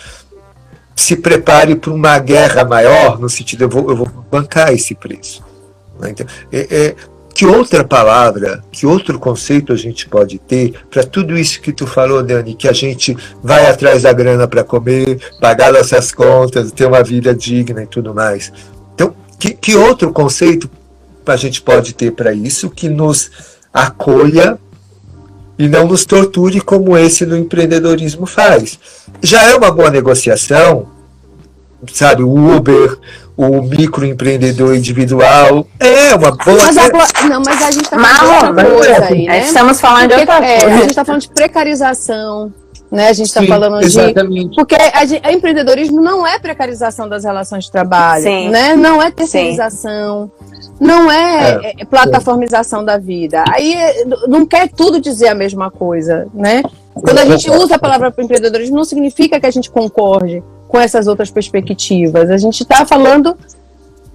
se prepare para uma guerra maior, no sentido eu vou, eu vou bancar esse preço. Né? Então, é, é, que outra palavra, que outro conceito a gente pode ter para tudo isso que tu falou, Dani, que a gente vai atrás da grana para comer, pagar nossas contas, ter uma vida digna e tudo mais. Então, que, que outro conceito a gente pode ter para isso que nos acolha e não nos torture como esse do empreendedorismo faz? Já é uma boa negociação, sabe, o Uber, o microempreendedor individual. É uma boa. Mas a, não, mas a gente está falando de outra coisa aí, né? Estamos falando Porque, de outra é, A gente está falando de precarização. Né? A gente está falando exatamente. de. Porque a, a, empreendedorismo não é precarização das relações de trabalho. Sim. Né? Não é terceirização. Sim. Não é, é, é plataformização da vida. Aí não quer tudo dizer a mesma coisa, né? Quando a gente usa a palavra empreendedorismo, não significa que a gente concorde com essas outras perspectivas. A gente está falando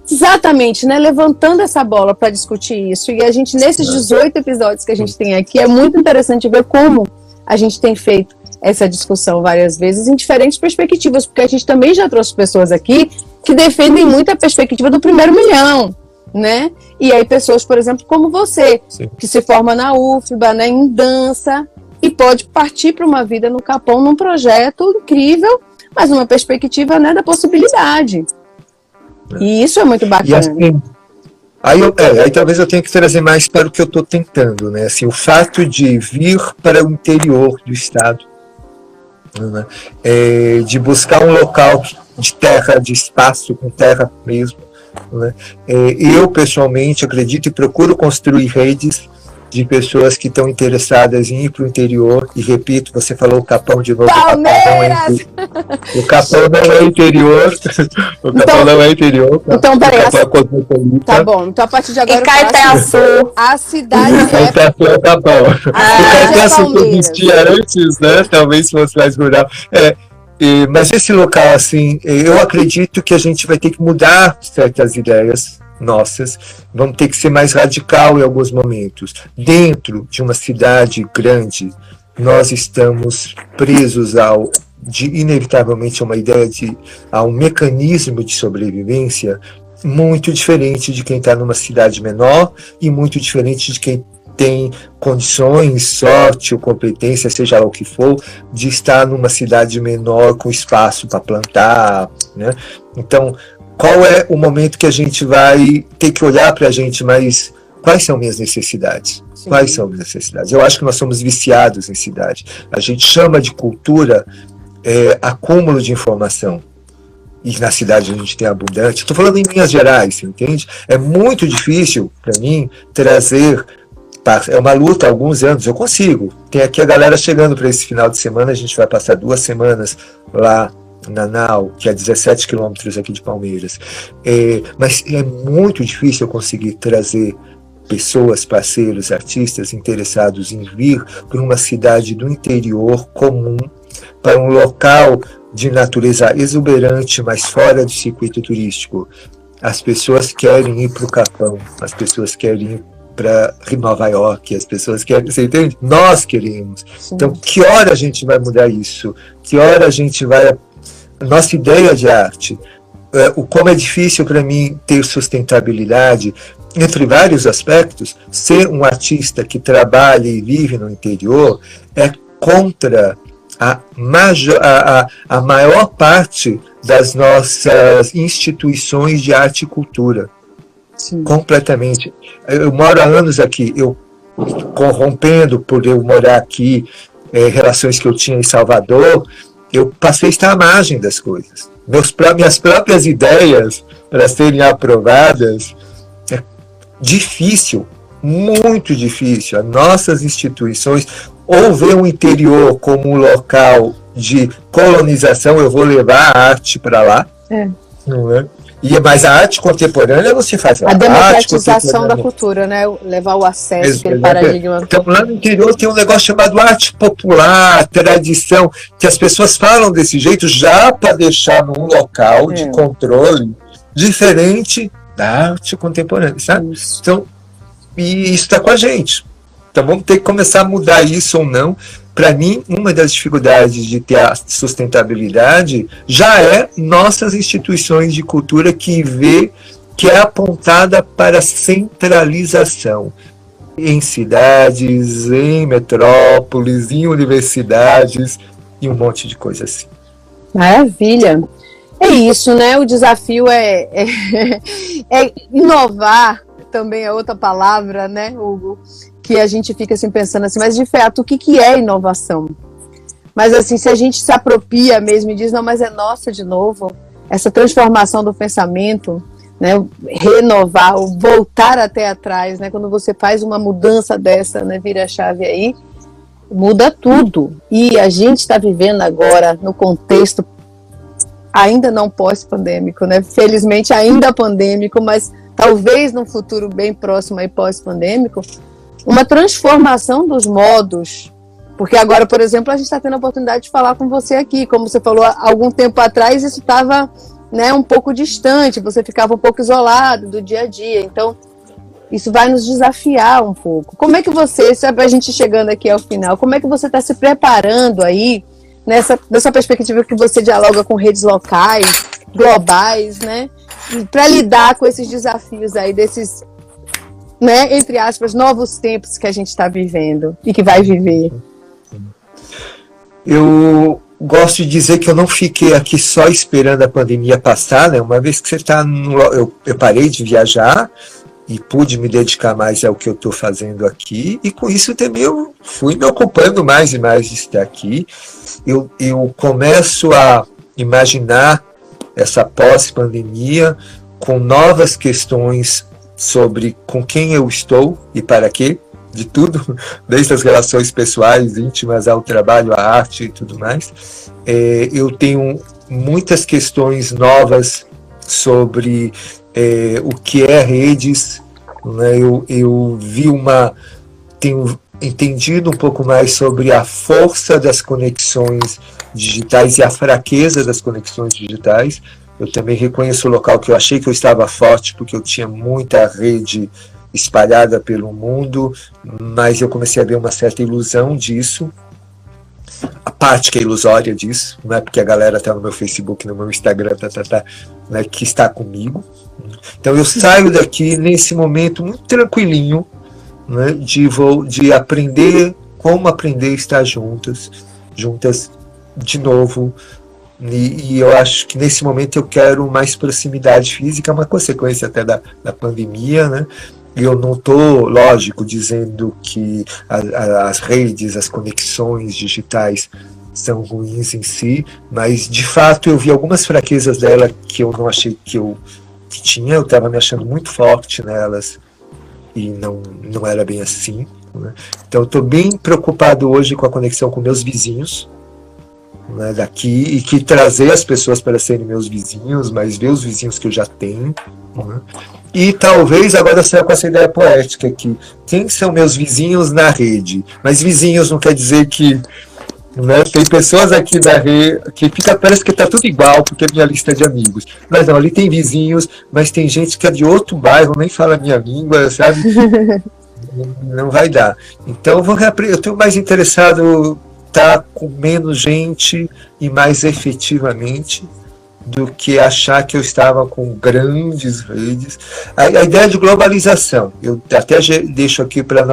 exatamente, né, levantando essa bola para discutir isso. E a gente, nesses 18 episódios que a gente tem aqui, é muito interessante ver como a gente tem feito essa discussão várias vezes em diferentes perspectivas, porque a gente também já trouxe pessoas aqui que defendem muito a perspectiva do primeiro milhão, né? E aí pessoas, por exemplo, como você, Sim. que se forma na UFBA, né, em dança, e pode partir para uma vida no Capão num projeto incrível mas uma perspectiva né, da possibilidade. E isso é muito bacana. Assim, aí, eu, é, aí talvez eu tenha que trazer mais para o que eu estou tentando, né? Assim, o fato de vir para o interior do estado, né? é, de buscar um local de terra, de espaço com terra mesmo. Né? É, eu pessoalmente acredito e procuro construir redes de pessoas que estão interessadas em ir para o interior. E repito, você falou o Capão de novo. Palmeiras! O Capão não é interior. O Capão então, não é interior. Então, peraí. É tá bom. Então, a partir de agora. E Caeté-Açu. A cidade é. Caeté-Açu é o Capão. Ah, o Caeté-Açu que existia antes, né? Talvez fosse mais rural. É. E, mas esse local, assim, eu acredito que a gente vai ter que mudar certas ideias nossas, vamos ter que ser mais radical em alguns momentos. Dentro de uma cidade grande, nós estamos presos ao de inevitavelmente a uma ideia de a um mecanismo de sobrevivência muito diferente de quem está numa cidade menor e muito diferente de quem tem condições, sorte ou competência, seja lá o que for, de estar numa cidade menor com espaço para plantar, né? Então, qual é o momento que a gente vai ter que olhar para a gente, mas quais são minhas necessidades? Sim. Quais são minhas necessidades? Eu acho que nós somos viciados em cidade. A gente chama de cultura é, acúmulo de informação. E na cidade a gente tem abundante. Estou falando em Minas Gerais, entende? É muito difícil para mim trazer. É uma luta há alguns anos, eu consigo. Tem aqui a galera chegando para esse final de semana, a gente vai passar duas semanas lá Nanau, que é 17 quilômetros aqui de Palmeiras. É, mas é muito difícil eu conseguir trazer pessoas, parceiros, artistas interessados em vir para uma cidade do interior comum, para um local de natureza exuberante, mas fora do circuito turístico. As pessoas querem ir para o Capão, as pessoas querem ir para Nova York, as pessoas querem, você entende? Nós queremos. Sim. Então, que hora a gente vai mudar isso? Que hora a gente vai nossa ideia de arte, é, o como é difícil para mim ter sustentabilidade entre vários aspectos, ser um artista que trabalha e vive no interior é contra a, major, a, a, a maior parte das nossas instituições de arte e cultura. Sim. Completamente. Eu moro há anos aqui, eu corrompendo por eu morar aqui, é, relações que eu tinha em Salvador, eu passei a estar à margem das coisas. Meus, minhas próprias ideias para serem aprovadas é difícil, muito difícil. As nossas instituições ou ver o interior como um local de colonização, eu vou levar a arte para lá, é. não é? E, mas a arte contemporânea você faz. A, a democratização da cultura, né? Levar o acesso, aquele paradigma. Então, lá no interior tem um negócio chamado arte popular, tradição, que as pessoas falam desse jeito já para deixar num local é. de controle diferente da arte contemporânea, sabe? Isso. Então, e isso está com a gente. Então vamos ter que começar a mudar isso ou não, para mim, uma das dificuldades de ter a sustentabilidade já é nossas instituições de cultura que vê que é apontada para centralização em cidades, em metrópoles, em universidades e um monte de coisa assim. Maravilha! É isso, né? O desafio é, é, é inovar, também é outra palavra, né, Hugo? Que a gente fica assim pensando assim, mas de fato, o que, que é inovação? Mas assim, se a gente se apropria mesmo e diz, não, mas é nossa de novo, essa transformação do pensamento, né, renovar, voltar até atrás, né, quando você faz uma mudança dessa, né, vira a chave aí, muda tudo. E a gente está vivendo agora no contexto ainda não pós-pandêmico, né? Felizmente ainda pandêmico, mas talvez no futuro bem próximo e pós-pandêmico, uma transformação dos modos. Porque agora, por exemplo, a gente está tendo a oportunidade de falar com você aqui. Como você falou algum tempo atrás, isso estava né, um pouco distante, você ficava um pouco isolado do dia a dia. Então, isso vai nos desafiar um pouco. Como é que você, sabe, a gente chegando aqui ao final, como é que você está se preparando aí nessa, nessa perspectiva que você dialoga com redes locais, globais, né? Para lidar com esses desafios aí, desses, né, entre aspas, novos tempos que a gente está vivendo e que vai viver. Eu gosto de dizer que eu não fiquei aqui só esperando a pandemia passar, né? Uma vez que você está. Eu, eu parei de viajar, e pude me dedicar mais ao que eu estou fazendo aqui, e com isso também eu fui me ocupando mais e mais de estar aqui. Eu, eu começo a imaginar essa pós-pandemia com novas questões sobre com quem eu estou e para quê, de tudo, desde as relações pessoais, íntimas, ao trabalho, à arte e tudo mais. É, eu tenho muitas questões novas sobre é, o que é redes. Né? Eu, eu vi uma. Tenho entendido um pouco mais sobre a força das conexões digitais e a fraqueza das conexões digitais. Eu também reconheço o local que eu achei que eu estava forte, porque eu tinha muita rede espalhada pelo mundo, mas eu comecei a ver uma certa ilusão disso, a parte que é ilusória disso, né, porque a galera está no meu Facebook, no meu Instagram, tá, tá, tá, né, que está comigo. Então eu saio daqui nesse momento muito tranquilinho, né, de, vou, de aprender como aprender a estar juntas, juntas de novo. E, e, eu acho que nesse momento eu quero mais proximidade física, uma consequência até da, da pandemia, né? eu não estou, lógico, dizendo que a, a, as redes, as conexões digitais são ruins em si, mas de fato eu vi algumas fraquezas dela que eu não achei que eu que tinha, eu estava me achando muito forte nelas e não, não era bem assim. Né? Então estou bem preocupado hoje com a conexão com meus vizinhos né, daqui e que trazer as pessoas para serem meus vizinhos, mas ver os vizinhos que eu já tenho. Né? E talvez agora saia com essa ideia poética aqui. Quem são meus vizinhos na rede? Mas vizinhos não quer dizer que. Né, tem pessoas aqui da rede que fica, parece que está tudo igual, porque é minha lista de amigos. Mas não, ali tem vizinhos, mas tem gente que é de outro bairro, nem fala a minha língua, sabe? não vai dar. Então eu estou mais interessado estar tá com menos gente e mais efetivamente do que achar que eu estava com grandes redes. A, a ideia de globalização, eu até deixo aqui para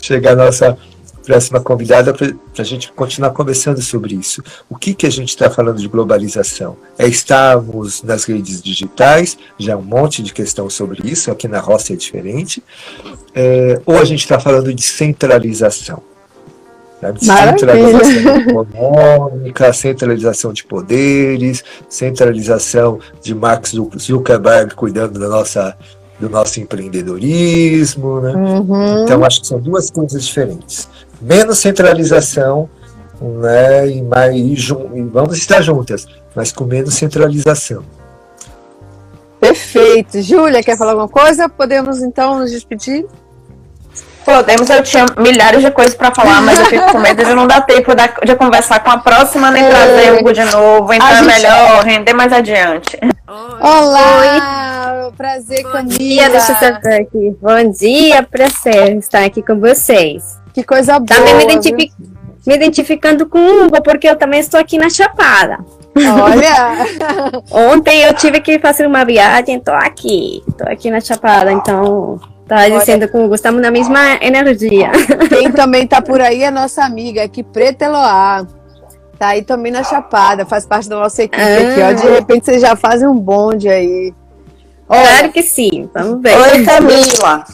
chegar a nossa próxima convidada para a gente continuar conversando sobre isso. O que, que a gente está falando de globalização? É estarmos nas redes digitais, já um monte de questão sobre isso, aqui na roça é diferente, é, ou a gente está falando de centralização? Né? Centralização econômica, centralização de poderes, centralização de Max Zuckerberg cuidando da nossa, do nosso empreendedorismo. Né? Uhum. Então, acho que são duas coisas diferentes. Menos centralização né, e, mais, e vamos estar juntas, mas com menos centralização. Perfeito. Júlia, quer falar alguma coisa? Podemos então nos despedir? Podemos, eu tinha milhares de coisas para falar, mas eu fico com medo de não dar tempo de conversar com a próxima, nem é. trazer Hugo de novo, então é melhor render mais adiante. Olá! Oi. Prazer, Bom Camila. Dia, deixa eu estar aqui. Bom dia, prazer estar aqui com vocês. Que coisa boa. Também me, identific... me identificando com o Hugo, porque eu também estou aqui na Chapada. Olha! Ontem eu tive que fazer uma viagem, tô aqui, tô aqui na Chapada, então tá dizendo que estamos na mesma energia. Quem também tá por aí é nossa amiga aqui, Preta Eloá. Tá aí também na Chapada, faz parte da nossa equipe ah. aqui, ó. De repente vocês já fazem um bonde aí. Olha, claro que sim, vamos ver. Oi, Camila.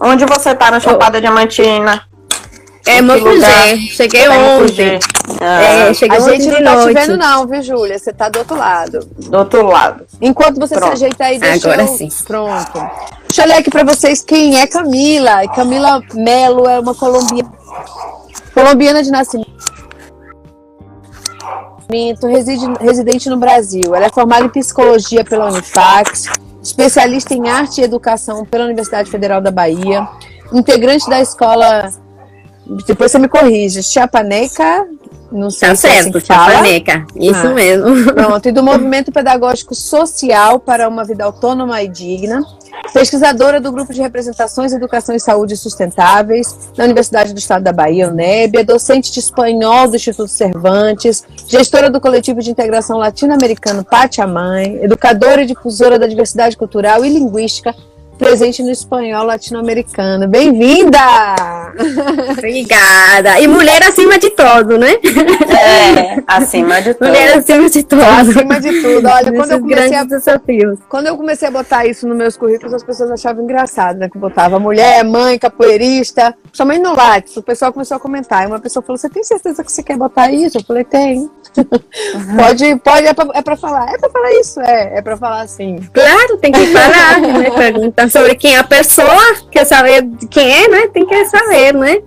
Onde você tá na Chapada Diamantina? É, Mofugé. Cheguei tá ontem. Ah. É, cheguei a gente não tá te vendo não, viu, Júlia? Você tá do outro lado. Do outro lado. Enquanto você Pronto. se ajeita aí, deixa Agora eu... sim. Pronto. Deixa eu ler aqui pra vocês quem é Camila. Camila Melo é uma colombiana. Colombiana de nascimento. Reside, residente no Brasil. Ela é formada em psicologia pela Unifax, especialista em arte e educação pela Universidade Federal da Bahia, integrante da escola depois você me corrige. Chapaneca, não sei tá se é certo, assim Chapaneca. Isso ah. mesmo. Pronto, e do Movimento Pedagógico Social para uma Vida Autônoma e Digna. Pesquisadora do Grupo de Representações Educação e Saúde Sustentáveis da Universidade do Estado da Bahia, UNEB, é docente de espanhol do Instituto Cervantes, gestora do Coletivo de Integração Latino-Americano Pátia Mãe, educadora e difusora da diversidade cultural e linguística presente no espanhol latino-americano. Bem-vinda! Obrigada. E mulher acima de tudo, né? É, acima de tudo. Mulher acima de tudo. Acima de tudo. Olha, quando eu comecei a desafios. Quando eu comecei a botar isso nos meus currículos, as pessoas achavam engraçado, né? Que botava mulher, mãe, capoeirista. Somente no Lattes, o pessoal começou a comentar. E uma pessoa falou: Você tem certeza que você quer botar isso? Eu falei: Tem. Uhum. Pode, pode, é pra, é pra falar. É pra falar isso, é. É pra falar assim. Claro, tem que falar, né? Sobre quem é a pessoa, quer saber quem é, né? Tem que saber, né?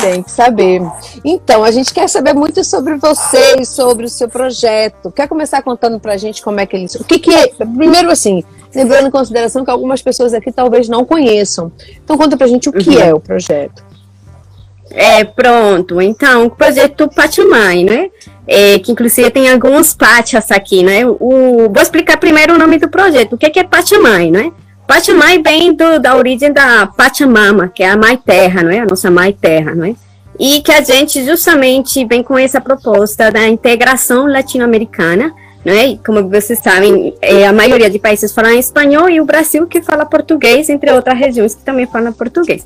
Tem que saber. Então, a gente quer saber muito sobre você e sobre o seu projeto. Quer começar contando pra gente como é que ele. O que, que é. Primeiro, assim, levando em consideração que algumas pessoas aqui talvez não conheçam. Então, conta pra gente o que uhum. é o projeto. É, pronto. Então, o projeto Patimai, né? É, que inclusive tem alguns pátias aqui, né? O, vou explicar primeiro o nome do projeto. O que é, que é Pachamai, né? Pachamai vem do, da origem da Pachamama, que é a Mãe Terra, não é? A nossa Mãe Terra, não é? E que a gente justamente vem com essa proposta da integração latino-americana, é? E como vocês sabem, é, a maioria de países falam espanhol e o Brasil que fala português, entre outras regiões que também falam português.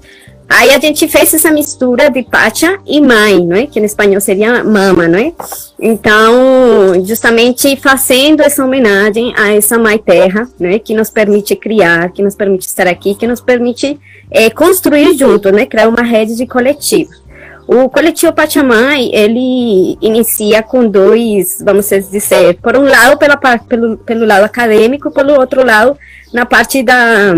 Aí a gente fez essa mistura de pacha e mãe, não é? Que em espanhol seria mama, não é? Então, justamente fazendo essa homenagem a essa mãe terra, né? Que nos permite criar, que nos permite estar aqui, que nos permite é, construir junto, né? Criar uma rede de coletivo. O coletivo Pachamai, ele inicia com dois, vamos dizer, por um lado pela, pelo, pelo lado acadêmico, pelo outro lado na parte da,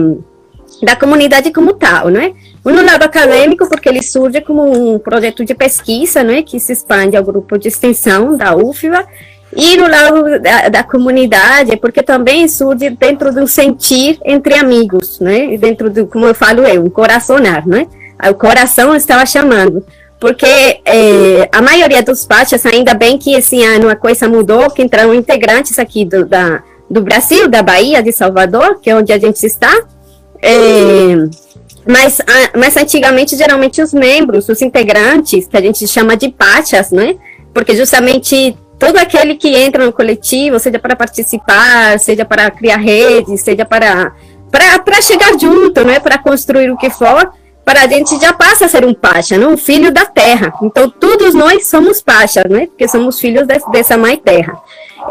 da comunidade como tal, não é? No lado acadêmico, porque ele surge como um projeto de pesquisa, né, que se expande ao grupo de extensão da UFBA, e no lado da, da, comunidade, porque também surge dentro do sentir entre amigos, né? Dentro do, como eu falo eu, um coraçonar, né? O coração estava chamando. Porque é, a maioria dos pátios, ainda bem que esse ano a coisa mudou, que entraram integrantes aqui do, da, do Brasil, da Bahia, de Salvador, que é onde a gente está. É, mas, mas antigamente, geralmente, os membros, os integrantes, que a gente chama de pátias, né? Porque justamente todo aquele que entra no coletivo, seja para participar, seja para criar redes, seja para, para, chegar junto, né? Para construir o que for, para a gente já passa a ser um pacha, né? um filho da terra. Então, todos nós somos pachas, né? Porque somos filhos de, dessa mãe terra.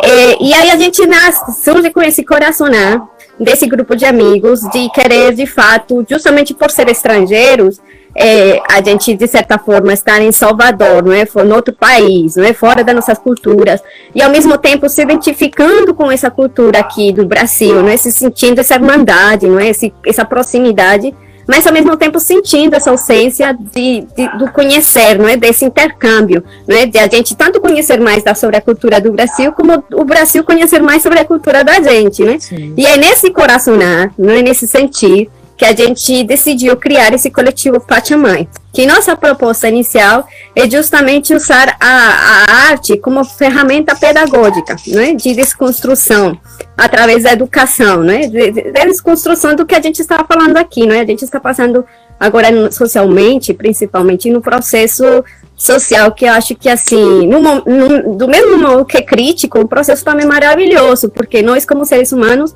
É, e aí a gente nasce, surge com esse coração, né? desse grupo de amigos, de querer, de fato, justamente por ser estrangeiros, é, a gente, de certa forma, estar em Salvador, não é? no outro país, não é? fora das nossas culturas, e ao mesmo tempo se identificando com essa cultura aqui do Brasil, não é? se sentindo essa irmandade, não é? Esse, essa proximidade mas ao mesmo tempo sentindo essa ausência de, de, do conhecer, não é, desse intercâmbio, não é, de a gente tanto conhecer mais da, sobre a cultura do Brasil, como o Brasil conhecer mais sobre a cultura da gente, né? Sim. E é nesse coraçonar, não é nesse sentir que a gente decidiu criar esse coletivo Pachamai, que nossa proposta inicial é justamente usar a, a arte como ferramenta pedagógica, né, de desconstrução, através da educação, né, de, de, desconstrução do que a gente estava falando aqui, né, a gente está passando agora socialmente, principalmente no processo social que eu acho que assim, no, no, do mesmo modo que é crítico, o processo também é maravilhoso, porque nós como seres humanos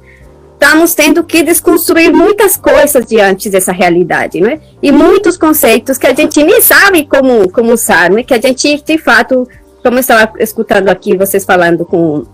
estamos tendo que desconstruir muitas coisas diante dessa realidade, né? E muitos conceitos que a gente nem sabe como como usar, né? Que a gente de fato, como eu estava escutando aqui vocês falando com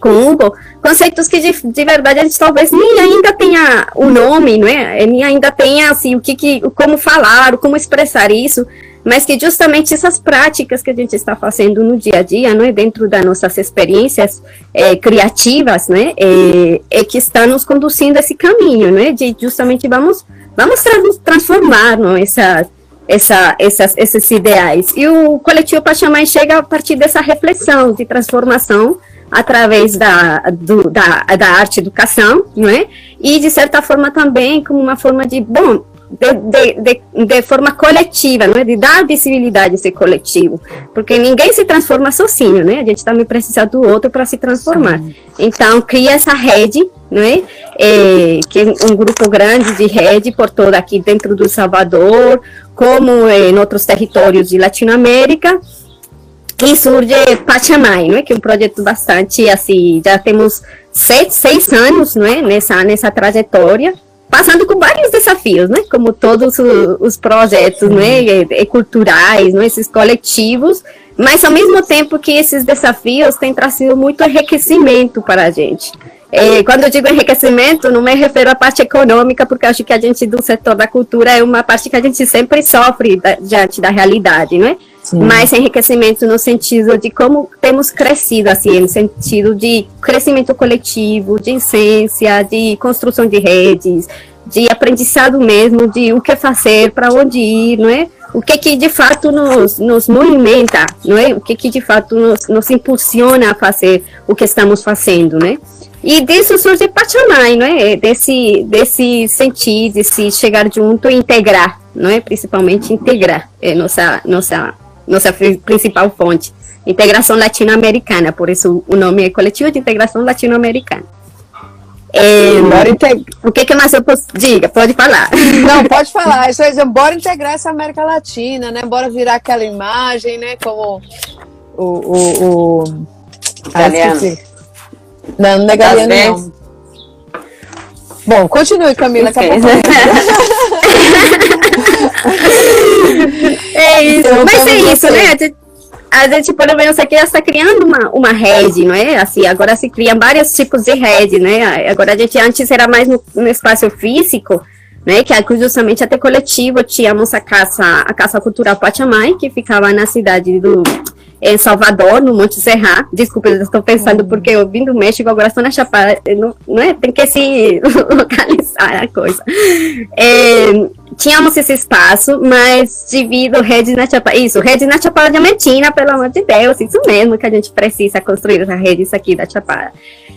com Hugo, conceitos que de, de, verdade a gente talvez nem ainda tenha o nome, não é? Nem ainda tenha assim o que, que como falar, como expressar isso, mas que justamente essas práticas que a gente está fazendo no dia a dia, não é, dentro das nossas experiências é, criativas, né, é, é, que está nos conduzindo a esse caminho, né, de justamente vamos vamos tra transformar, não, essa, essa, essas, esses ideais. E o coletivo Pachamai chega a partir dessa reflexão de transformação através da, do, da, da arte educação, não é? E, de certa forma, também como uma forma de, bom, de, de, de, forma coletiva, não é? de dar visibilidade a esse coletivo, porque ninguém se transforma sozinho, né? a gente também precisa do outro para se transformar. Então, cria essa rede, não é? é? que é um grupo grande de rede por toda aqui dentro do Salvador, como em outros territórios de Latinoamérica, e surge Pachamai, não é? que é um projeto bastante, assim, já temos sete, seis anos não é? nessa, nessa trajetória, passando com vários desafios, né? Como todos os projetos, né? E, culturais, né? Esses coletivos, mas ao mesmo tempo que esses desafios têm trazido muito enriquecimento para a gente. É, quando eu digo enriquecimento, não me refiro à parte econômica, porque acho que a gente do setor da cultura é uma parte que a gente sempre sofre da, diante da realidade, não é? Mas enriquecimento no sentido de como temos crescido, assim, no sentido de crescimento coletivo, de essência, de construção de redes, de aprendizado mesmo, de o que fazer, para onde ir, não é? O que que de fato nos, nos movimenta, não é? O que que de fato nos, nos impulsiona a fazer o que estamos fazendo, né? E disso surge Pachamai, não é? Desse, desse sentir, de se chegar junto e integrar, não é? Principalmente integrar é nossa, nossa nossa principal fonte. Integração latino-americana, por isso o nome é Coletivo de Integração Latino-Americana. É, bora integ... O que, que mais eu posso. Diga, pode falar. Não, pode falar. Isso aí, bora integrar essa América Latina, né? Bora virar aquela imagem, né? Como o. o, o... Ah, não, não é Galeano, não. Bom, continue, Camila. Okay. é isso. Então, Mas é isso, né? A gente, pelo menos aqui, está criando uma, uma rede, não é? Assim, agora se criam vários tipos de rede, né? Agora a gente antes era mais no, no espaço físico, né? Que aqui justamente até coletivo tínhamos a casa, a casa cultural Pachamai, que ficava na cidade do em Salvador, no Monte Serra. Desculpa, eu estou pensando porque eu vim do México, agora estou na Chapada, não, não é? Tem que se localizar a coisa. É, tínhamos esse espaço, mas devido rede na Chapada, isso, rede na Chapada Diamantina, pelo amor de Deus, isso mesmo que a gente precisa construir essa rede isso aqui da Chapada.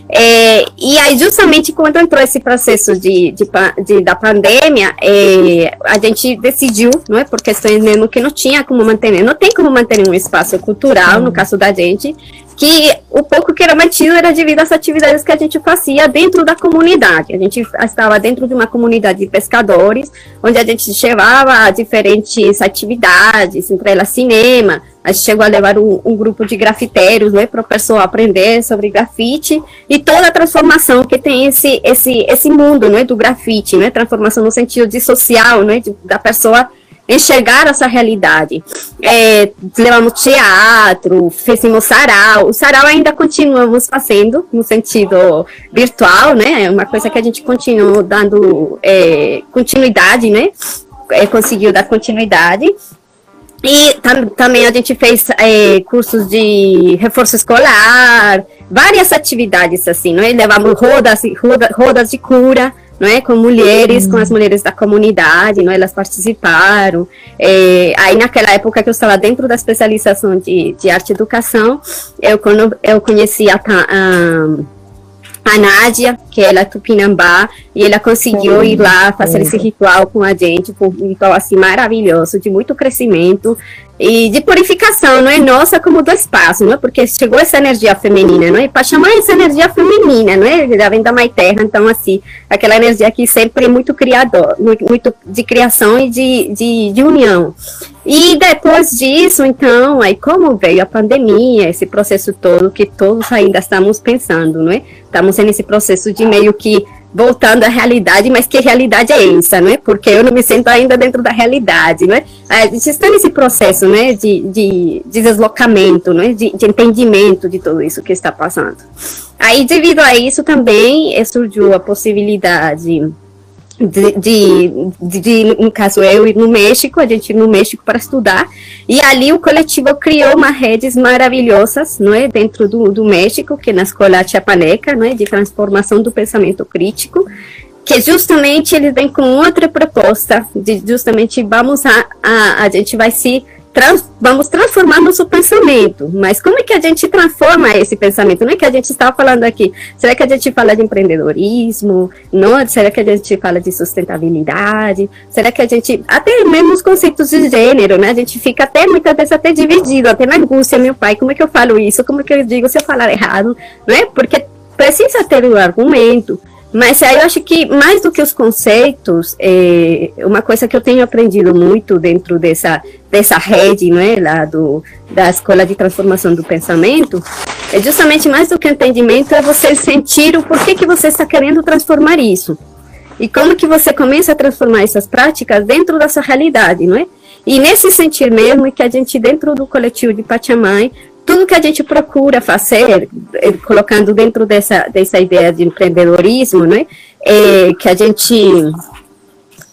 É, e aí, justamente quando entrou esse processo de, de, de da pandemia, é, a gente decidiu, não é, por questões mesmo que não tinha como manter, não tem como manter um espaço cultural, no caso da gente, que o pouco que era mantido era devido às atividades que a gente fazia dentro da comunidade. A gente estava dentro de uma comunidade de pescadores, onde a gente levava diferentes atividades, entre elas cinema, a gente chegou a levar um, um grupo de grafiteiros, né, para o pessoal aprender sobre grafite e toda a transformação que tem esse esse esse mundo, né, do grafite, né, transformação no sentido de social, né, de, da pessoa enxergar essa realidade. É, levamos teatro, fizemos sarau. O sarau ainda continuamos fazendo no sentido virtual, né? É uma coisa que a gente continua dando é, continuidade, né? É, conseguiu dar continuidade. E tam, também a gente fez é, cursos de reforço escolar, várias atividades assim, não é? Levamos rodas, roda, rodas de cura, não é? Com mulheres, com as mulheres da comunidade, não é? Elas participaram. É, aí naquela época que eu estava dentro da especialização de, de arte e educação, eu, eu conheci a, a a Nádia, que ela é tupinambá, e ela conseguiu ir lá fazer esse ritual com a gente, um ritual assim maravilhoso, de muito crescimento e de purificação, não é nossa como do espaço, não é? Porque chegou essa energia feminina, não é? Para chamar essa energia feminina, não é? Já vem da Mãe Terra, então assim, aquela energia que sempre é muito criador, muito, de criação e de, de, de união. E depois disso, então, aí como veio a pandemia, esse processo todo que todos ainda estamos pensando, não é? Estamos nesse processo de meio que voltando à realidade, mas que realidade é essa, não é? Porque eu não me sinto ainda dentro da realidade, não é? A gente está nesse processo, né, de, de, de deslocamento, não é? De, de entendimento de tudo isso que está passando. Aí, devido a isso, também surgiu a possibilidade de, de, de, no caso eu no México, a gente no México para estudar, e ali o coletivo criou uma redes maravilhosas, não é, dentro do, do México, que é na escola chiapaneca, não é, de transformação do pensamento crítico, que justamente eles vêm com outra proposta, de justamente vamos a, a, a gente vai se trans, vamos transformar nosso pensamento. Mas como é que a gente transforma esse pensamento? Não é que a gente estava falando aqui. Será que a gente fala de empreendedorismo? Não? Será que a gente fala de sustentabilidade? Será que a gente. Até mesmo os conceitos de gênero, né? A gente fica até muitas vezes até dividido, até na angústia, meu pai, como é que eu falo isso? Como é que eu digo se eu falar errado? Né? Porque precisa ter um argumento. Mas aí eu acho que mais do que os conceitos, é, uma coisa que eu tenho aprendido muito dentro dessa, dessa rede, não é, lá do, da Escola de Transformação do Pensamento, é justamente mais do que entendimento, é você sentir o porquê que você está querendo transformar isso. E como que você começa a transformar essas práticas dentro da sua realidade, não é? E nesse sentir mesmo, é que a gente, dentro do coletivo de Pachamai, tudo que a gente procura fazer, eh, colocando dentro dessa, dessa ideia de empreendedorismo, né, é que a gente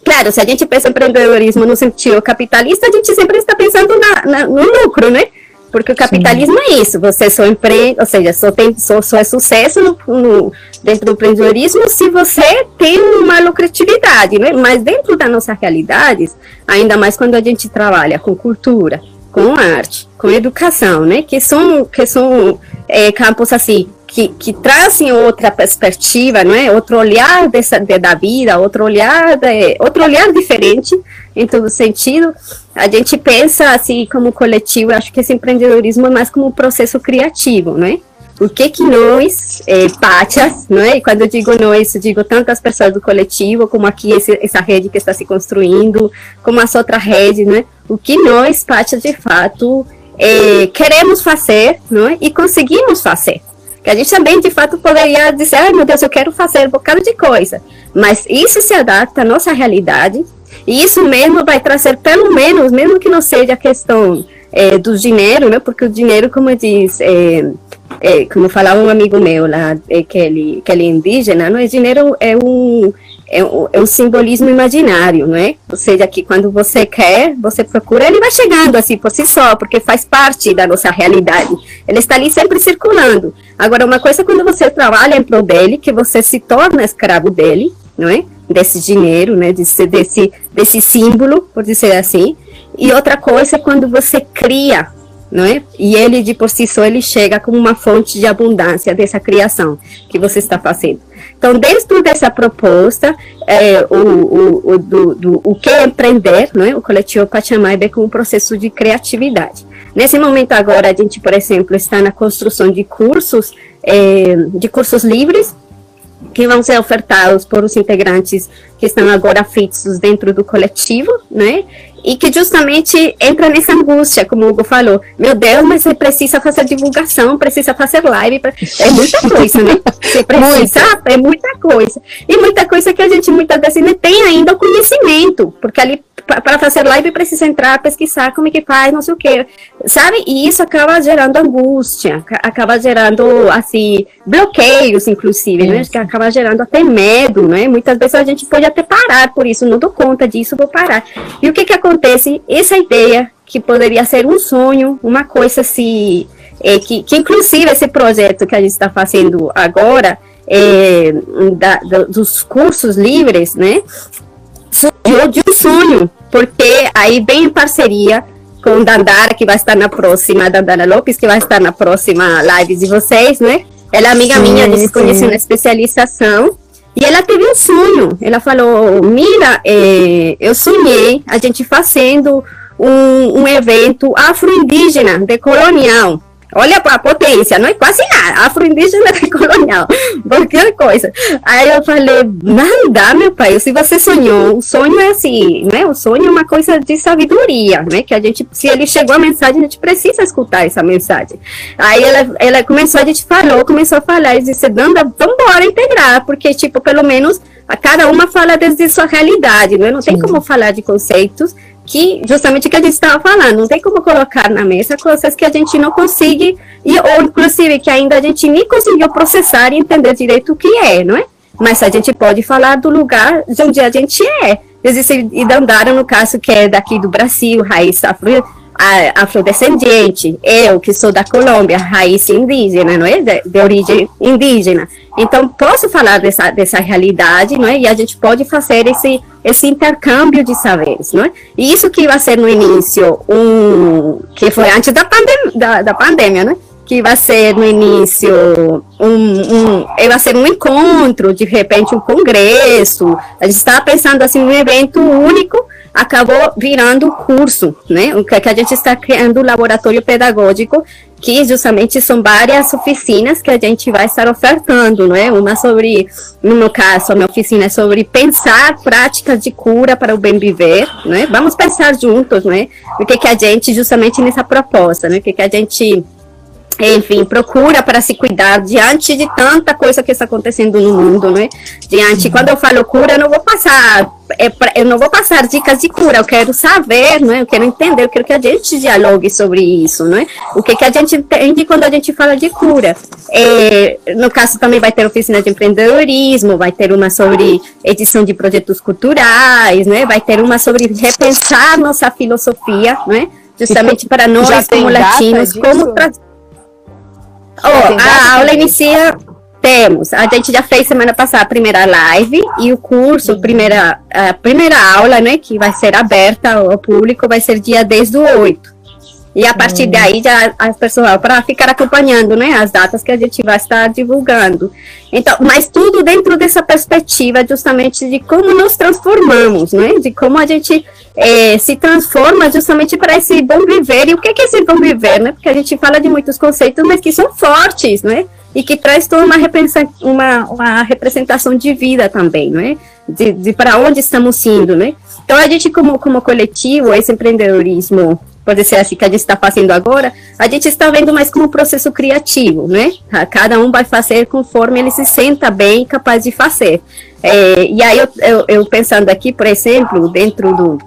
Claro, se a gente pensa em empreendedorismo no sentido capitalista, a gente sempre está pensando na, na, no lucro, né? Porque o capitalismo Sim. é isso, você só empreende, ou seja, só, tem, só, só é sucesso no, no, dentro do empreendedorismo se você tem uma lucratividade, né? Mas dentro das nossas realidades, ainda mais quando a gente trabalha com cultura, com arte, com educação, né? Que são, que são é, campos assim que, que trazem outra perspectiva, não é? Outro olhar dessa, de, da vida, outro olhar, de, outro olhar diferente em todo sentido. A gente pensa assim como coletivo, acho que esse empreendedorismo é mais como um processo criativo, não é? O que que nós, é, Pátias, não é? E quando eu digo nós, digo tanto as pessoas do coletivo, como aqui esse, essa rede que está se construindo, como as outras redes, né? O que nós, Pátias, de fato, é, queremos fazer, não é? E conseguimos fazer. Que a gente também, de fato, poderia dizer, ai meu Deus, eu quero fazer um bocado de coisa. Mas isso se adapta à nossa realidade, e isso mesmo vai trazer, pelo menos, mesmo que não seja a questão é, do dinheiro, né? Porque o dinheiro, como eu disse, é, é, como falava um amigo meu lá, é, que, ele, que ele é indígena, não é dinheiro é um, é um, é um simbolismo imaginário, não é? Ou seja, que quando você quer, você procura, ele vai chegando assim por si só, porque faz parte da nossa realidade. Ele está ali sempre circulando. Agora, uma coisa é quando você trabalha em prol dele, que você se torna escravo dele, não é? Desse dinheiro, né? Desse, desse, desse símbolo, por dizer assim. E outra coisa é quando você cria não é? E ele de por si só ele chega como uma fonte de abundância dessa criação que você está fazendo. Então, dentro dessa proposta, é, o, o, o, do, do, o que é empreender, não é? O coletivo Pachamai vê como um processo de criatividade. Nesse momento agora, a gente, por exemplo, está na construção de cursos, é, de cursos livres, que vão ser ofertados por os integrantes que estão agora fixos dentro do coletivo, né? e que justamente entra nessa angústia, como o Hugo falou. Meu Deus, mas você precisa fazer divulgação, precisa fazer live, é muita coisa, né? Você precisa, é muita coisa. E muita coisa que a gente muitas vezes não tem ainda o conhecimento, porque ali para fazer live precisa entrar, pesquisar como é que faz, não sei o que, sabe? E isso acaba gerando angústia, acaba gerando, assim, bloqueios, inclusive, né? Que acaba gerando até medo, né? Muitas vezes a gente pode até parar por isso, não dou conta disso, vou parar. E o que que acontece? Essa ideia que poderia ser um sonho, uma coisa assim, é, que, que inclusive esse projeto que a gente está fazendo agora, é, da, da, dos cursos livres, né? surgiu de um sonho, porque aí vem em parceria com Dandara, que vai estar na próxima, Dandara Lopes, que vai estar na próxima live de vocês, né? Ela é amiga sim, minha, a gente se conheceu na especialização. Ela teve um sonho. Ela falou: Mira, é, eu sonhei a gente fazendo um, um evento afro-indígena, decolonial. Olha a potência, não é quase nada. Afro-indígena é colonial, qualquer coisa. Aí eu falei, dá, meu pai. Se você sonhou, o sonho é assim, né? O sonho é uma coisa de sabedoria, né? Que a gente, se ele chegou a mensagem, a gente precisa escutar essa mensagem. Aí ela, ela começou, a gente falou, começou a falar, e disse, Danda, vamos embora integrar, porque, tipo, pelo menos a cada uma fala desde sua realidade, né? Não tem como falar de conceitos que justamente o que a gente estava falando, não tem como colocar na mesa coisas que a gente não consegue, e, ou inclusive que ainda a gente nem conseguiu processar e entender direito o que é, não é? Mas a gente pode falar do lugar de onde a gente é. Existe Idandara, no caso, que é daqui do Brasil, raiz afro, afrodescendente, eu que sou da Colômbia, raiz indígena, não é? De, de, origem indígena. Então, posso falar dessa, dessa realidade, não é? E a gente pode fazer esse, esse intercâmbio de saberes, não é? E isso que vai ser no início, um, que foi antes da, pandem da, da pandemia, né? Que vai ser no início um, um, vai ser um encontro, de repente um congresso. A gente estava pensando assim, um evento único, acabou virando curso, né? O que, que a gente está criando um laboratório pedagógico que justamente são várias oficinas que a gente vai estar ofertando, não é? Uma sobre, no meu caso, a minha oficina é sobre pensar práticas de cura para o bem viver, não é? Vamos pensar juntos, não é? O que que a gente justamente nessa proposta, né? O que que a gente enfim, procura para se cuidar diante de tanta coisa que está acontecendo no mundo, né? Diante, quando eu falo cura, eu não vou passar, é, eu não vou passar dicas de cura, eu quero saber, né? Eu quero entender, eu quero que a gente dialogue sobre isso, né? O que, que a gente entende quando a gente fala de cura? É, no caso, também vai ter oficina de empreendedorismo, vai ter uma sobre edição de projetos culturais, né? Vai ter uma sobre repensar nossa filosofia, né? Justamente para nós, como latinos, como Oh, a aula inicia. Temos. A gente já fez semana passada a primeira live e o curso, primeira, a primeira aula, né, que vai ser aberta ao público, vai ser dia 10 do 8. E a partir hum. daí, já as pessoas, para ficar acompanhando, né, as datas que a gente vai estar divulgando. Então, mas tudo dentro dessa perspectiva, justamente de como nos transformamos, né, de como a gente é, se transforma justamente para esse bom viver. E o que é esse bom viver, né? Porque a gente fala de muitos conceitos, mas que são fortes, né? E que traz toda uma, uma, uma representação de vida também, né? De, de para onde estamos indo, né? Então, a gente, como, como coletivo, esse empreendedorismo, pode ser assim que a gente está fazendo agora, a gente está vendo mais como um processo criativo, né? Cada um vai fazer conforme ele se senta bem capaz de fazer. É, e aí, eu, eu, eu pensando aqui, por exemplo, dentro do,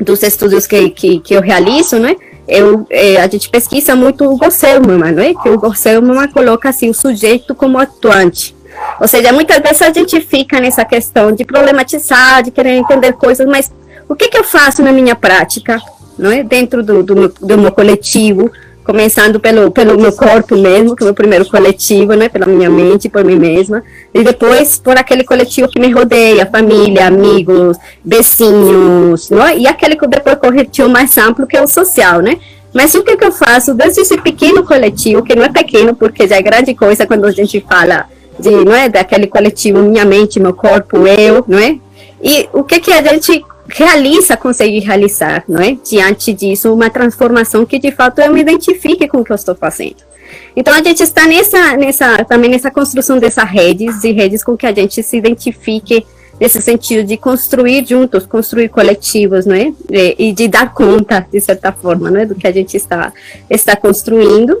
dos estudos que, que, que eu realizo, né? Eu, é, a gente pesquisa muito o Gosselman, né? Que o Gosselman coloca assim o sujeito como atuante. Ou seja, muitas vezes a gente fica nessa questão de problematizar, de querer entender coisas, mas o que, que eu faço na minha prática, não é? Dentro do, do, do meu coletivo, começando pelo, pelo meu corpo mesmo, que é o meu primeiro coletivo, né, pela minha mente, por mim mesma, e depois por aquele coletivo que me rodeia, família, amigos, vizinhos, né, e aquele que depois coletivo mais amplo, que é o social, né. Mas o que, que eu faço desde esse pequeno coletivo, que não é pequeno, porque já é grande coisa quando a gente fala de, não é, daquele coletivo, minha mente, meu corpo, eu, não é? E o que que a gente realiza, consegue realizar, não é? Diante disso, uma transformação que de fato eu me identifique com o que eu estou fazendo. Então a gente está nessa, nessa, também nessa construção dessas redes, de redes com que a gente se identifique nesse sentido de construir juntos, construir coletivos, não é? E de dar conta, de certa forma, não é? Do que a gente está, está construindo.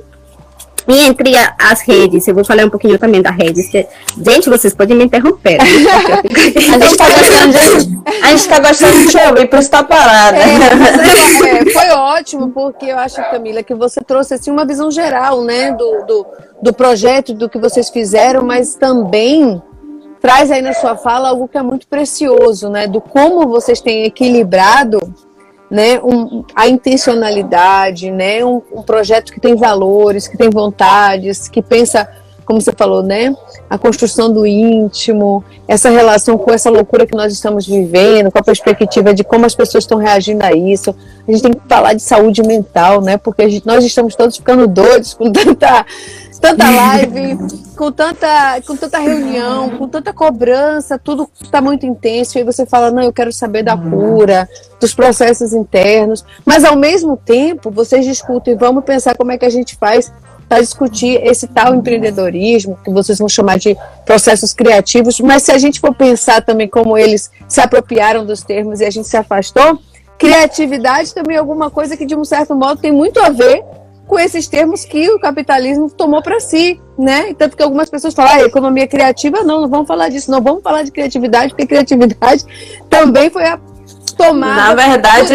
E entre a, as redes, eu vou falar um pouquinho também das redes. Que, gente, vocês podem me interromper. Né? a gente está gostando de, a gente tá gostando de ouvir, por isso está parada. É, é, foi ótimo, porque eu acho, Camila, que você trouxe assim, uma visão geral né, do, do, do projeto, do que vocês fizeram, mas também traz aí na sua fala algo que é muito precioso, né? Do como vocês têm equilibrado né, um, a intencionalidade, né, um, um, projeto que tem valores, que tem vontades, que pensa, como você falou, né, a construção do íntimo, essa relação com essa loucura que nós estamos vivendo, com a perspectiva de como as pessoas estão reagindo a isso. A gente tem que falar de saúde mental, né, porque gente, nós estamos todos ficando doidos com tanta tanta live, com tanta, com tanta reunião, com tanta cobrança, tudo está muito intenso. E aí você fala, não, eu quero saber da cura, dos processos internos. Mas ao mesmo tempo, vocês discutem, vamos pensar como é que a gente faz para discutir esse tal empreendedorismo, que vocês vão chamar de processos criativos, mas se a gente for pensar também como eles se apropriaram dos termos e a gente se afastou, criatividade também é alguma coisa que, de um certo modo, tem muito a ver com esses termos que o capitalismo tomou para si, né? Tanto que algumas pessoas falam, ah, economia criativa, não, não vamos falar disso, não vamos falar de criatividade, porque criatividade também foi a tomada. Na verdade,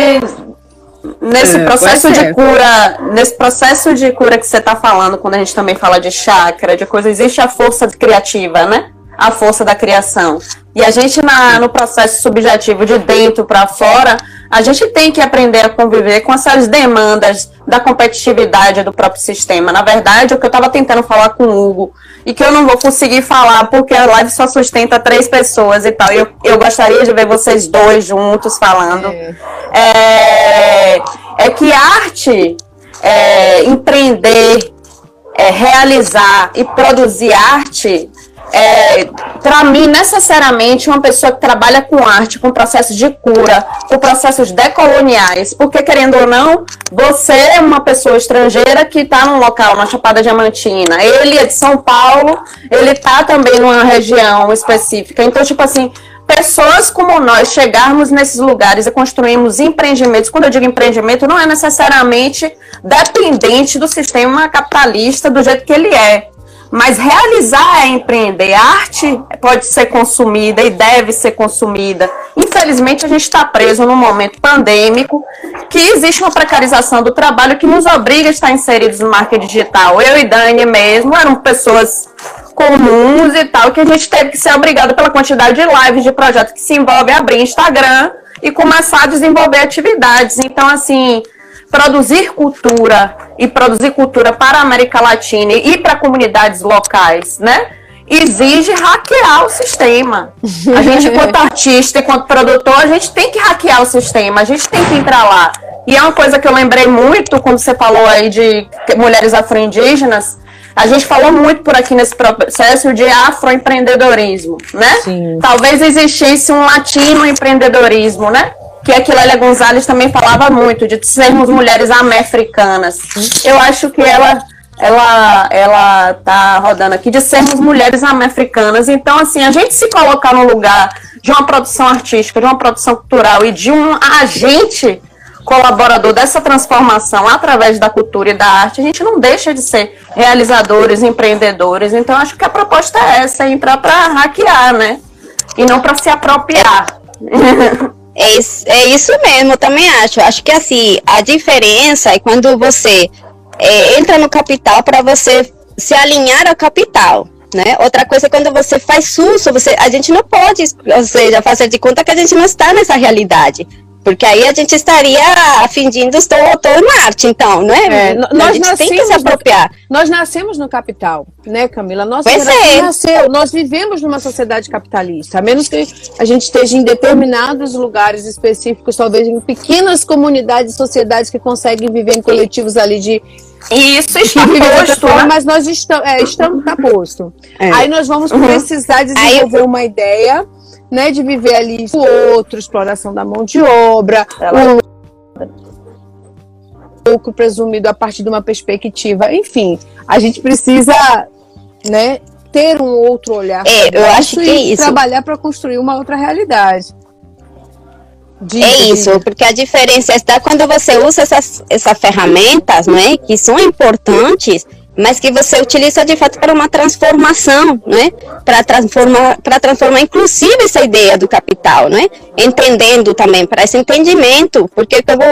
nesse é, processo de cura, nesse processo de cura que você está falando, quando a gente também fala de chakra, de coisa, existe a força criativa, né? A força da criação. E a gente na, no processo subjetivo de dentro para fora, a gente tem que aprender a conviver com essas demandas da competitividade do próprio sistema. Na verdade, o que eu estava tentando falar com o Hugo, e que eu não vou conseguir falar porque a live só sustenta três pessoas e tal, eu, eu gostaria de ver vocês dois juntos falando, é, é, é que arte, é, empreender, é, realizar e produzir arte é, para mim, necessariamente, uma pessoa que trabalha com arte, com processos de cura, com processos decoloniais, porque, querendo ou não, você é uma pessoa estrangeira que está num local, na Chapada Diamantina, ele é de São Paulo, ele está também numa região específica. Então, tipo assim, pessoas como nós chegarmos nesses lugares e construirmos empreendimentos, quando eu digo empreendimento, não é necessariamente dependente do sistema capitalista do jeito que ele é. Mas realizar é empreender. A arte pode ser consumida e deve ser consumida. Infelizmente, a gente está preso num momento pandêmico que existe uma precarização do trabalho que nos obriga a estar inseridos no marketing digital. Eu e Dani mesmo eram pessoas comuns e tal, que a gente teve que ser obrigado pela quantidade de lives de projetos que se envolve abrir Instagram e começar a desenvolver atividades. Então, assim, produzir cultura e produzir cultura para a América Latina e para comunidades locais, né? Exige hackear o sistema. A gente, enquanto artista, enquanto produtor, a gente tem que hackear o sistema, a gente tem que entrar lá. E é uma coisa que eu lembrei muito quando você falou aí de mulheres afro-indígenas. A gente falou muito por aqui nesse processo de afroempreendedorismo, né? Sim. Talvez existisse um latino empreendedorismo, né? Que a Quilélia Gonzalez também falava muito, de sermos mulheres americanas. Eu acho que ela ela ela tá rodando aqui de sermos mulheres americanas. Então, assim, a gente se colocar no lugar de uma produção artística, de uma produção cultural e de um agente colaborador dessa transformação através da cultura e da arte, a gente não deixa de ser realizadores, empreendedores. Então, acho que a proposta é essa, é entrar para hackear, né? E não para se apropriar. É isso, é isso mesmo, eu também acho. Acho que assim, a diferença é quando você é, entra no capital para você se alinhar ao capital. Né? Outra coisa é quando você faz uso, você, a gente não pode, ou seja, fazer de conta que a gente não está nessa realidade. Porque aí a gente estaria fingindo estou, em Marte, então, não é? é nós a gente tem que se apropriar. No, nós nascemos no capital, né, Camila? Nossa pois é. nasceu, nós vivemos numa sociedade capitalista, a menos que a gente esteja em determinados lugares específicos, talvez em pequenas comunidades, sociedades que conseguem viver em coletivos ali de isso está posto, né? mas nós estamos, é, estamos tá posto. É. Aí nós vamos uhum. precisar desenvolver Aí, uma ideia né, de viver ali o outro, exploração da mão de obra, o lucro presumido a partir de uma perspectiva, enfim, a gente precisa, né, ter um outro olhar. É, eu acho que é isso. trabalhar para construir uma outra realidade. é isso, porque a diferença está quando você usa essas, essas ferramentas, né, que são importantes, mas que você utiliza de fato para uma transformação, né? Para transformar, para transformar inclusive essa ideia do capital, né? Entendendo também para esse entendimento, porque como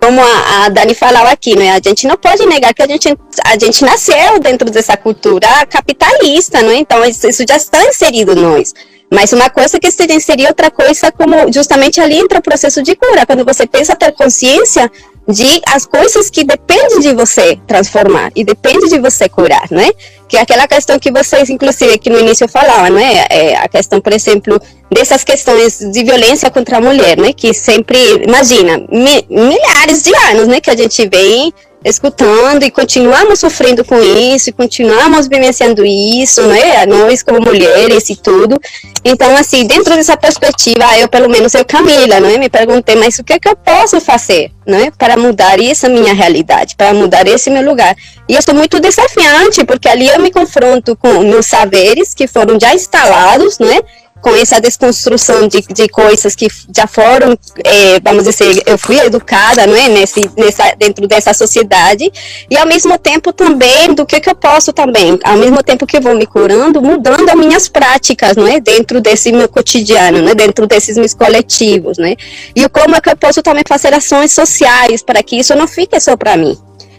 como a, a, Dani falava aqui, né? A gente não pode negar que a gente a gente nasceu dentro dessa cultura capitalista, né? Então isso, já está inserido em nós. Mas uma coisa que se inserir, outra coisa como justamente ali entra o processo de cura, quando você pensa ter consciência de as coisas que dependem de você transformar e depende de você curar, né? Que é aquela questão que vocês, inclusive, aqui no início falavam, né? É a questão, por exemplo, dessas questões de violência contra a mulher, né? Que sempre, imagina, mi, milhares de anos, né? Que a gente vem escutando e continuamos sofrendo com isso, e continuamos vivenciando isso, né? Nós como mulheres e tudo. Então, assim, dentro dessa perspectiva, eu, pelo menos eu, Camila, né? Me perguntei, mas o que, é que eu posso fazer, né? Para mudar essa minha realidade, para mudar esse meu lugar. E eu sou muito desafiante, porque ali eu me confronto com meus saberes que foram já instalados, né? Com essa desconstrução de, de coisas que já foram, é, vamos dizer, eu fui educada não é, nesse, nessa, dentro dessa sociedade, e ao mesmo tempo também, do que, que eu posso também, ao mesmo tempo que eu vou me curando, mudando as minhas práticas, não é, dentro desse meu cotidiano, né, dentro desses meus coletivos, né, e como é que eu posso também fazer ações sociais para que isso não fique só para mim,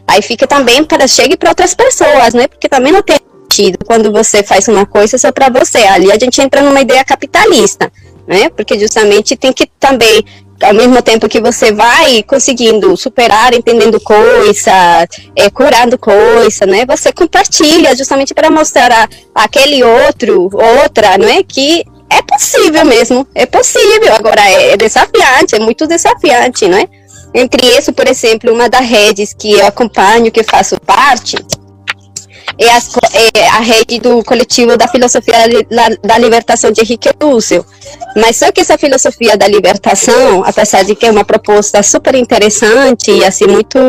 aí fica também para chegue para outras pessoas, né, porque também não tem sentido quando você faz uma coisa só para você. Ali a gente entra numa ideia capitalista, né? Porque justamente tem que também ao mesmo tempo que você vai conseguindo superar, entendendo coisa, é, curando coisa, né? Você compartilha justamente para mostrar a, aquele outro, outra, não é? Que é possível mesmo, é possível. Agora é, é desafiante, é muito desafiante, não é? Entre isso, por exemplo, uma das redes que eu acompanho, que faço parte, é, as, é, a rede do coletivo da filosofia da libertação de Henrique Dussel. Mas só que essa filosofia da libertação, apesar de que é uma proposta super interessante e assim muito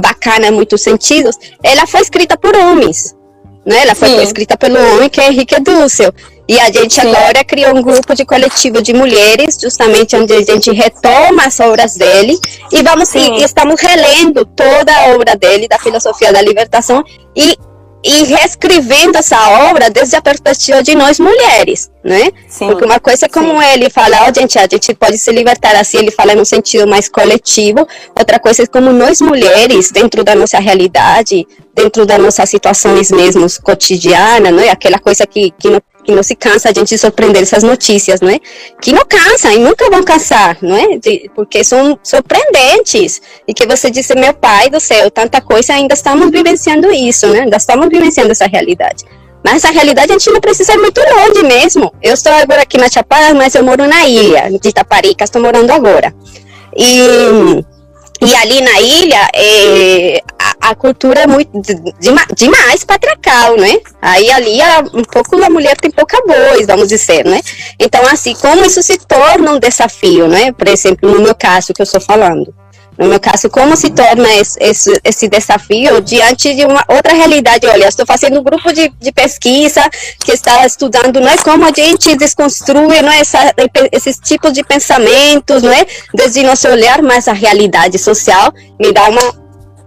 bacana em muitos sentidos, ela foi escrita por homens. Né? Ela foi Sim. escrita pelo homem que é Henrique Dussel. E a gente Sim. agora criou um grupo de coletivo de mulheres, justamente onde a gente retoma as obras dele e vamos e estamos relendo toda a obra dele da filosofia da libertação e e reescrevendo essa obra desde a perspectiva de nós mulheres, né? Sim, Porque uma coisa é como sim. ele fala, oh, gente, a gente pode se libertar assim, ele fala no sentido mais coletivo, outra coisa é como nós mulheres, dentro da nossa realidade, dentro das nossas situações mesmo cotidianas, né? Aquela coisa que, que não que não se cansa a gente surpreender essas notícias, não é? Que não cansa e nunca vão cansar, não é? De, porque são surpreendentes. E que você disse, meu pai do céu, tanta coisa, ainda estamos vivenciando isso, né? Ainda estamos vivenciando essa realidade. Mas essa realidade a gente não precisa ir muito longe mesmo. Eu estou agora aqui na Chapada, mas eu moro na ilha de Itaparica, estou morando agora. E e ali na ilha, é, a, cultura é muito de, de, demais patriarcal, né? Aí ali a, um pouco a mulher tem pouca voz, vamos dizer, né? Então, assim, como isso se torna um desafio, né? Por exemplo, no meu caso que eu estou falando. No meu caso, como se torna esse, esse, esse, desafio diante de uma outra realidade? Olha, estou fazendo um grupo de, de pesquisa que está estudando não é, como a gente desconstrui não é, essa, esses tipos de pensamentos, não é, desde nosso olhar, mas a realidade social me dá uma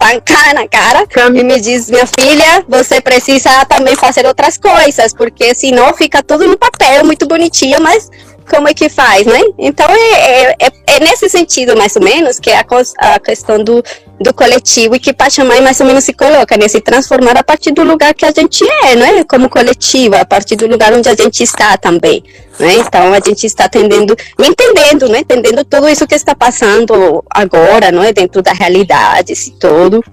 pancada na cara e me diz, minha filha, você precisa também fazer outras coisas, porque senão fica tudo no papel, muito bonitinho, mas como é que faz, né? Então é, é, é, nesse sentido, mais ou menos, que é a, a questão do, do coletivo e que Pachamai mais ou menos se coloca, né? Se transformar a partir do lugar que a gente é, não é? Como coletivo, a partir do lugar onde a gente está também. Né? Então a gente está atendendo, entendendo, né? entendendo tudo isso que está passando agora, não é dentro da realidade, esse todo.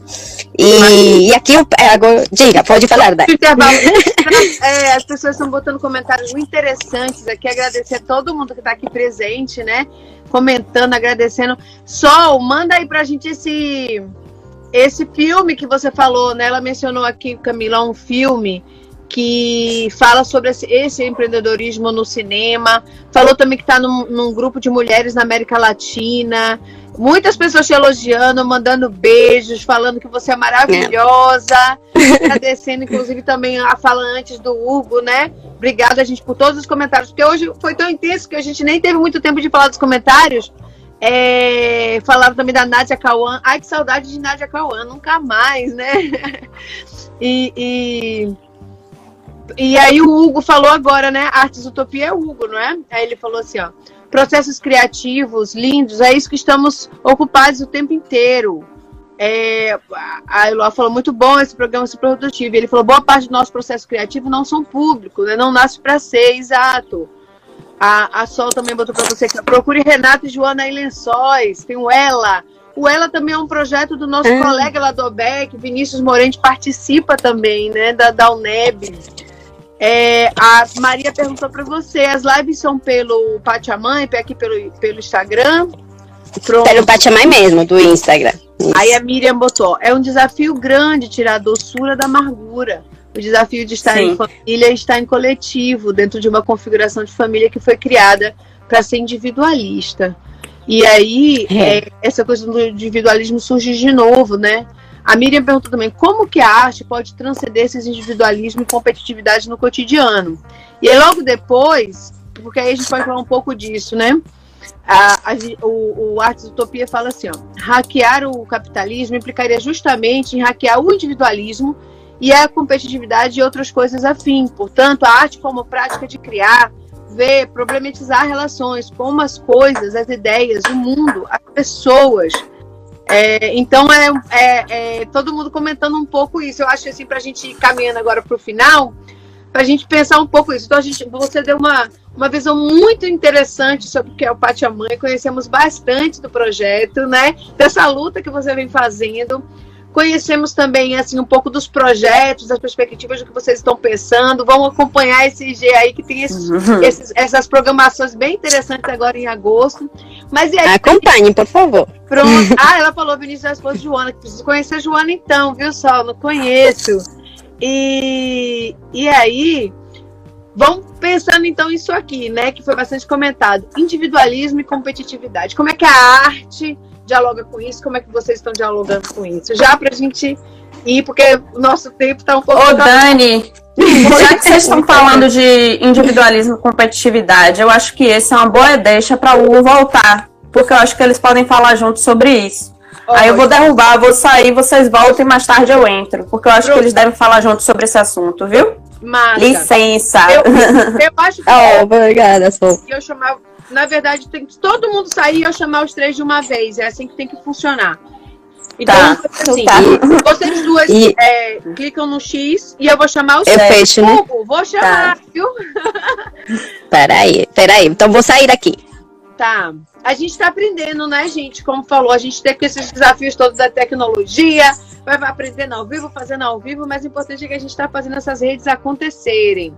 E, e aqui é, agora, diga, pode falar, Dai. É, as pessoas estão botando comentários muito interessantes aqui, agradecer a todo mundo que está aqui presente, né? Comentando, agradecendo. Sol, manda aí pra gente esse esse filme que você falou, né? Ela mencionou aqui, Camila, um filme que fala sobre esse, empreendedorismo no cinema. Falou também que está num, num, grupo de mulheres na América Latina. Muitas pessoas te elogiando, mandando beijos, falando que você é maravilhosa. É. Agradecendo, inclusive, também a fala antes do Hugo, né? Obrigada, gente, por todos os comentários. Porque hoje foi tão intenso que a gente nem teve muito tempo de falar dos comentários. É, falaram também da Nádia Cauã. Ai, que saudade de Nádia Cauã, nunca mais, né? e, e e aí o Hugo falou agora, né? Artes Utopia é o Hugo, não é? Aí ele falou assim, ó. Processos criativos, lindos, é isso que estamos ocupados o tempo inteiro. É, a Eloá falou muito bom esse programa super produtivo. Ele falou boa parte do nosso processo criativo não são públicos, né? não nasce para ser, exato. A, a Sol também botou para você que procure Renata e Joana em Lençóis. Tem o Ela. O Ela também é um projeto do nosso é. colega lá do OBEC, Vinícius Morente participa também, né? Da, da UNEB. É, a Maria perguntou para você: as lives são pelo Pachamã, aqui pelo, pelo Instagram? Pronto. Pelo Pachamã mesmo, do Instagram. Isso. Aí a Miriam botou: é um desafio grande tirar a doçura da amargura. O desafio de estar Sim. em família e estar em coletivo, dentro de uma configuração de família que foi criada para ser individualista. E aí, é. É, essa coisa do individualismo surge de novo, né? A Miriam perguntou também como que a arte pode transcender esses individualismo e competitividade no cotidiano. E aí, logo depois, porque aí a gente pode falar um pouco disso, né? A, a, o, o Artes Utopia fala assim: ó, hackear o capitalismo implicaria justamente em hackear o individualismo e a competitividade e outras coisas afim. Portanto, a arte como prática de criar, ver, problematizar relações, como as coisas, as ideias, o mundo, as pessoas. É, então é, é, é, todo mundo comentando um pouco isso. Eu acho assim para a gente ir caminhando agora para o final, para a gente pensar um pouco isso. Então a gente, você deu uma, uma visão muito interessante sobre o que é o Pátia Mãe. Conhecemos bastante do projeto, né? Dessa luta que você vem fazendo. Conhecemos também assim um pouco dos projetos, das perspectivas do que vocês estão pensando. Vamos acompanhar esse IG aí que tem esses, uhum. esses, essas programações bem interessantes agora em agosto. Mas aí, acompanhe, por favor. Pronto. Ah, ela falou Vinícius da esposa Joana, que preciso conhecer a Joana então, viu, Sol? Não conheço. E, e aí, vamos pensando então isso aqui, né? Que foi bastante comentado. Individualismo e competitividade. Como é que a arte dialoga com isso? Como é que vocês estão dialogando com isso? Já para a gente ir, porque o nosso tempo está um pouco. Ô, Dani, já que vocês estão falando de individualismo e competitividade, eu acho que esse é uma boa deixa para o voltar, porque eu acho que eles podem falar juntos sobre isso. Aí eu vou derrubar, vou sair, vocês voltam e mais tarde eu entro, porque eu acho Pronto. que eles devem falar juntos sobre esse assunto, viu? Licença. Eu, eu acho que. oh, obrigada, sou. Eu chamava na verdade, tem que todo mundo sair e eu chamar os três de uma vez. É assim que tem que funcionar. Então, tá. assim, tá. vocês duas e... é, clicam no X e eu vou chamar os eu três. Fecho, né? vou chamar, tá. viu? Peraí, peraí. Então vou sair daqui. Tá. A gente está aprendendo, né, gente? Como falou, a gente tem com esses desafios todos da tecnologia, vai aprendendo ao vivo, fazendo ao vivo, mas o importante é que a gente está fazendo essas redes acontecerem.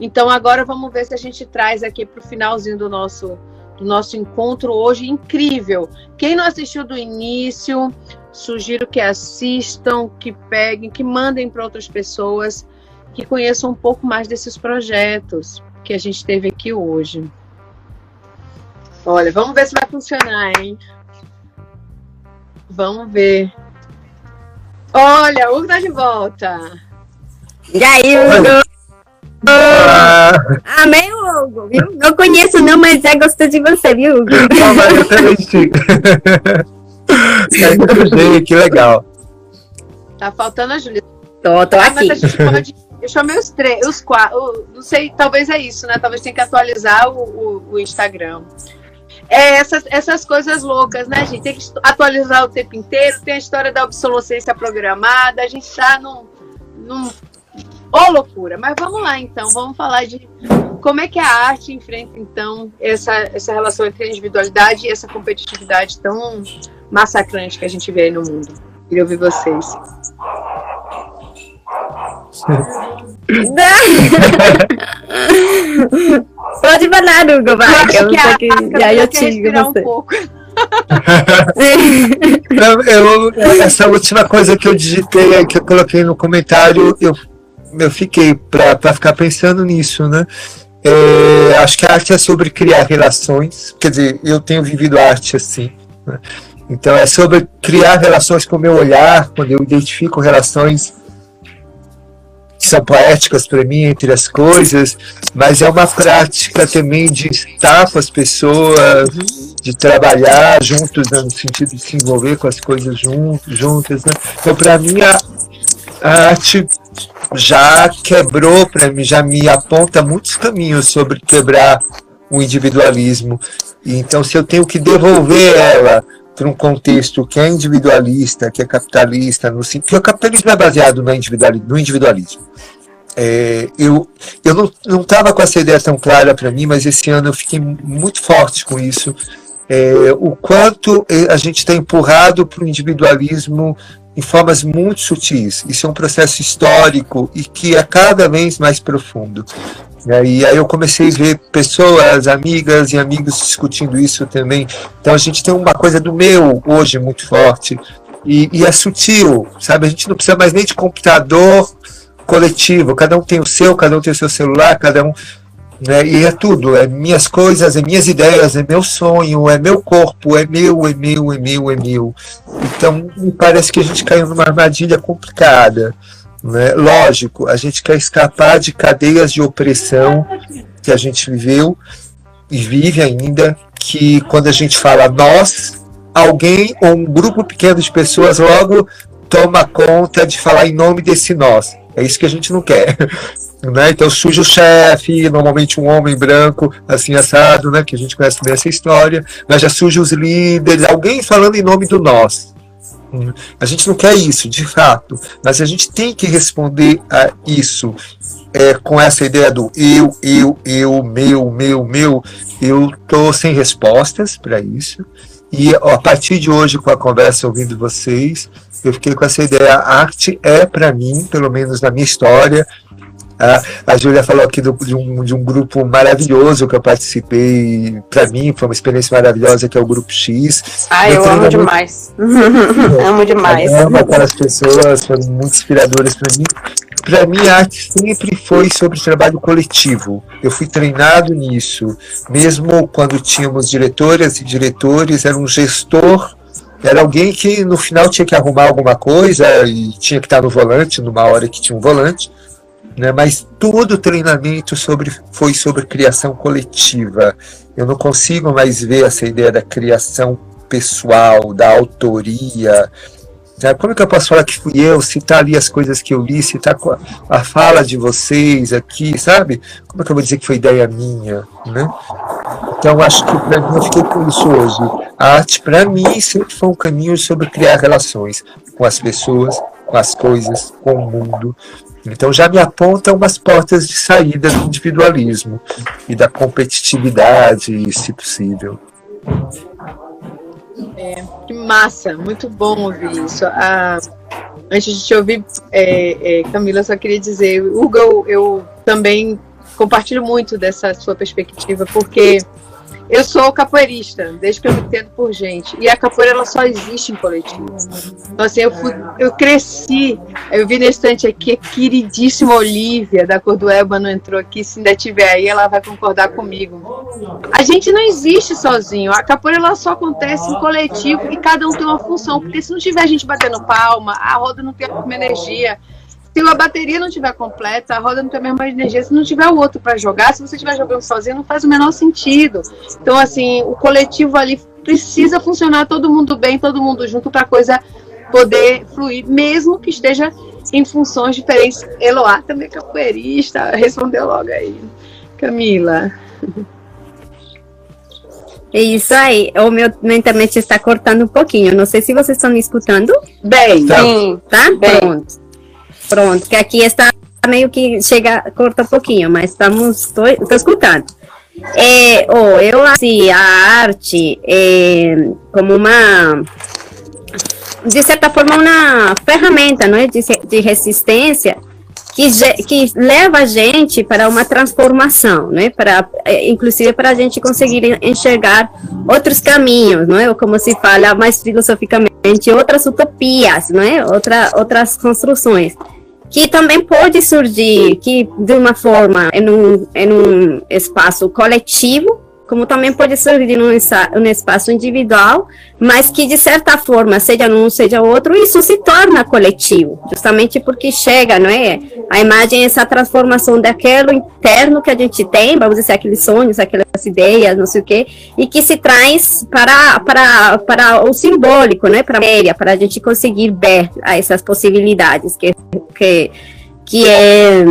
Então agora vamos ver se a gente traz aqui para o finalzinho do nosso, do nosso encontro hoje incrível. Quem não assistiu do início, sugiro que assistam, que peguem, que mandem para outras pessoas, que conheçam um pouco mais desses projetos que a gente teve aqui hoje. Olha, vamos ver se vai funcionar, hein? Vamos ver. Olha, o Hugo tá de volta. E aí, Hugo? Ah, Amém, Hugo, viu? Não conheço não, mas é gostoso de você, viu, Hugo? Não, mas eu também é, que legal. Tá faltando a Júlia. Tô, tô ah, aqui. Mas a gente pode... Eu chamei os três, os quatro. Não sei, talvez é isso, né? Talvez tenha que atualizar o, o, o Instagram. É essas, essas coisas loucas, né, gente? Tem que atualizar o tempo inteiro. Tem a história da obsolescência programada. A gente tá num, num Ô, oh, loucura! Mas vamos lá, então. Vamos falar de como é que a arte enfrenta, então, essa, essa relação entre a individualidade e essa competitividade tão massacrante que a gente vê aí no mundo. Queria ouvir vocês. Pode falar, Hugo, vai. Eu, eu, que, que, aí eu te você. Um pouco. eu, essa última coisa que eu digitei, que eu coloquei no comentário, eu eu fiquei para ficar pensando nisso, né? É, acho que a arte é sobre criar relações, quer dizer, eu tenho vivido arte assim. Né? Então é sobre criar relações com o meu olhar, quando eu identifico relações que são poéticas para mim entre as coisas, mas é uma prática também de estar com as pessoas, de trabalhar juntos, né, no sentido de se envolver com as coisas juntos, juntas. Né? Então, para mim, a, arte já quebrou para mim, já me aponta muitos caminhos sobre quebrar o individualismo. Então, se eu tenho que devolver ela para um contexto que é individualista, que é capitalista, no que o capitalismo é baseado no individualismo, no individualismo. É, eu eu não estava com essa ideia tão clara para mim, mas esse ano eu fiquei muito forte com isso. É, o quanto a gente está empurrado para o individualismo em formas muito sutis. Isso é um processo histórico e que é cada vez mais profundo. E aí eu comecei a ver pessoas, amigas e amigos discutindo isso também. Então a gente tem uma coisa do meu hoje muito forte. E, e é sutil, sabe? A gente não precisa mais nem de computador coletivo, cada um tem o seu, cada um tem o seu celular, cada um. Né? E é tudo, é minhas coisas, é minhas ideias, é meu sonho, é meu corpo, é meu, é meu, é meu, é meu. Então, me parece que a gente caiu numa armadilha complicada. Né? Lógico, a gente quer escapar de cadeias de opressão que a gente viveu e vive ainda, que quando a gente fala nós, alguém ou um grupo pequeno de pessoas logo toma conta de falar em nome desse nós. É isso que a gente não quer. Né? Então surge o chefe, normalmente um homem branco, assim assado, né? que a gente conhece bem essa história, mas já surge os líderes, alguém falando em nome do nós. A gente não quer isso, de fato, mas a gente tem que responder a isso é, com essa ideia do eu, eu, eu, meu, meu, meu. Eu estou sem respostas para isso. E ó, a partir de hoje, com a conversa ouvindo vocês, eu fiquei com essa ideia. A arte é, para mim, pelo menos na minha história, a, a Júlia falou aqui do, de, um, de um grupo maravilhoso que eu participei. Para mim, foi uma experiência maravilhosa, que é o Grupo X. Ah, eu, amo demais. amo demais. Amo aquelas pessoas, foram muito inspiradoras para mim. Para mim, a arte sempre foi sobre trabalho coletivo. Eu fui treinado nisso. Mesmo quando tínhamos diretoras e diretores, era um gestor era alguém que no final tinha que arrumar alguma coisa e tinha que estar no volante, numa hora que tinha um volante né? mas todo o treinamento sobre, foi sobre criação coletiva. Eu não consigo mais ver essa ideia da criação pessoal, da autoria. Né? Como é que eu posso falar que fui eu, citar ali as coisas que eu li, citar a, fala de vocês aqui, sabe? Como é que eu vou dizer que foi ideia minha? Né? Então, acho que para mim eu fiquei com isso hoje. A arte, para mim, sempre foi um caminho sobre criar relações com as pessoas, com as coisas, com o mundo. Então já me aponta umas portas de saída do individualismo e da competitividade, se possível. É, que massa, muito bom ouvir isso. Ah, antes de te ouvir, é, é, Camila, só queria dizer, Hugo, eu, eu também compartilho muito dessa sua perspectiva, porque eu sou capoeirista, desde que eu me entendo por gente. E a capoeira ela só existe em coletivo. Então, assim, eu, fui, eu cresci. Eu vi na estante aqui a queridíssima Olivia, da Cor do Ébano, entrou aqui. Se ainda tiver aí, ela vai concordar comigo. A gente não existe sozinho. A capoeira ela só acontece em coletivo e cada um tem uma função. Porque se não tiver a gente batendo palma, a roda não tem a mesma energia se a bateria não estiver completa, a roda não tem a mesma energia, se não tiver o outro para jogar, se você estiver jogando sozinho, não faz o menor sentido. Então, assim, o coletivo ali precisa funcionar todo mundo bem, todo mundo junto para a coisa poder fluir, mesmo que esteja em funções diferentes. Eloá também é capoeirista, respondeu logo aí. Camila. É isso aí. O meu, minha internet está cortando um pouquinho. Não sei se vocês estão me escutando. Bem, sim. Tá? Bem. Pronto. Pronto, que aqui está meio que chega, corta um pouquinho, mas estamos, estou escutando. É, oh, eu assim, a arte é, como uma, de certa forma, uma ferramenta não é, de, de resistência que, que leva a gente para uma transformação, né? Para, é, inclusive para a gente conseguir enxergar outros caminhos, não é? Ou como se fala mais filosoficamente, outras utopias, não é? Outra, outras construções que também pode surgir que de uma forma em um, em um espaço coletivo como também pode surgir num, num espaço individual, mas que de certa forma, seja um, seja outro, isso se torna coletivo, justamente porque chega, não é? A imagem, essa transformação daquilo interno que a gente tem, vamos dizer, aqueles sonhos, aquelas ideias, não sei o quê, e que se traz para, para, para o simbólico, né? Para a média, para a gente conseguir ver essas possibilidades que, que, que é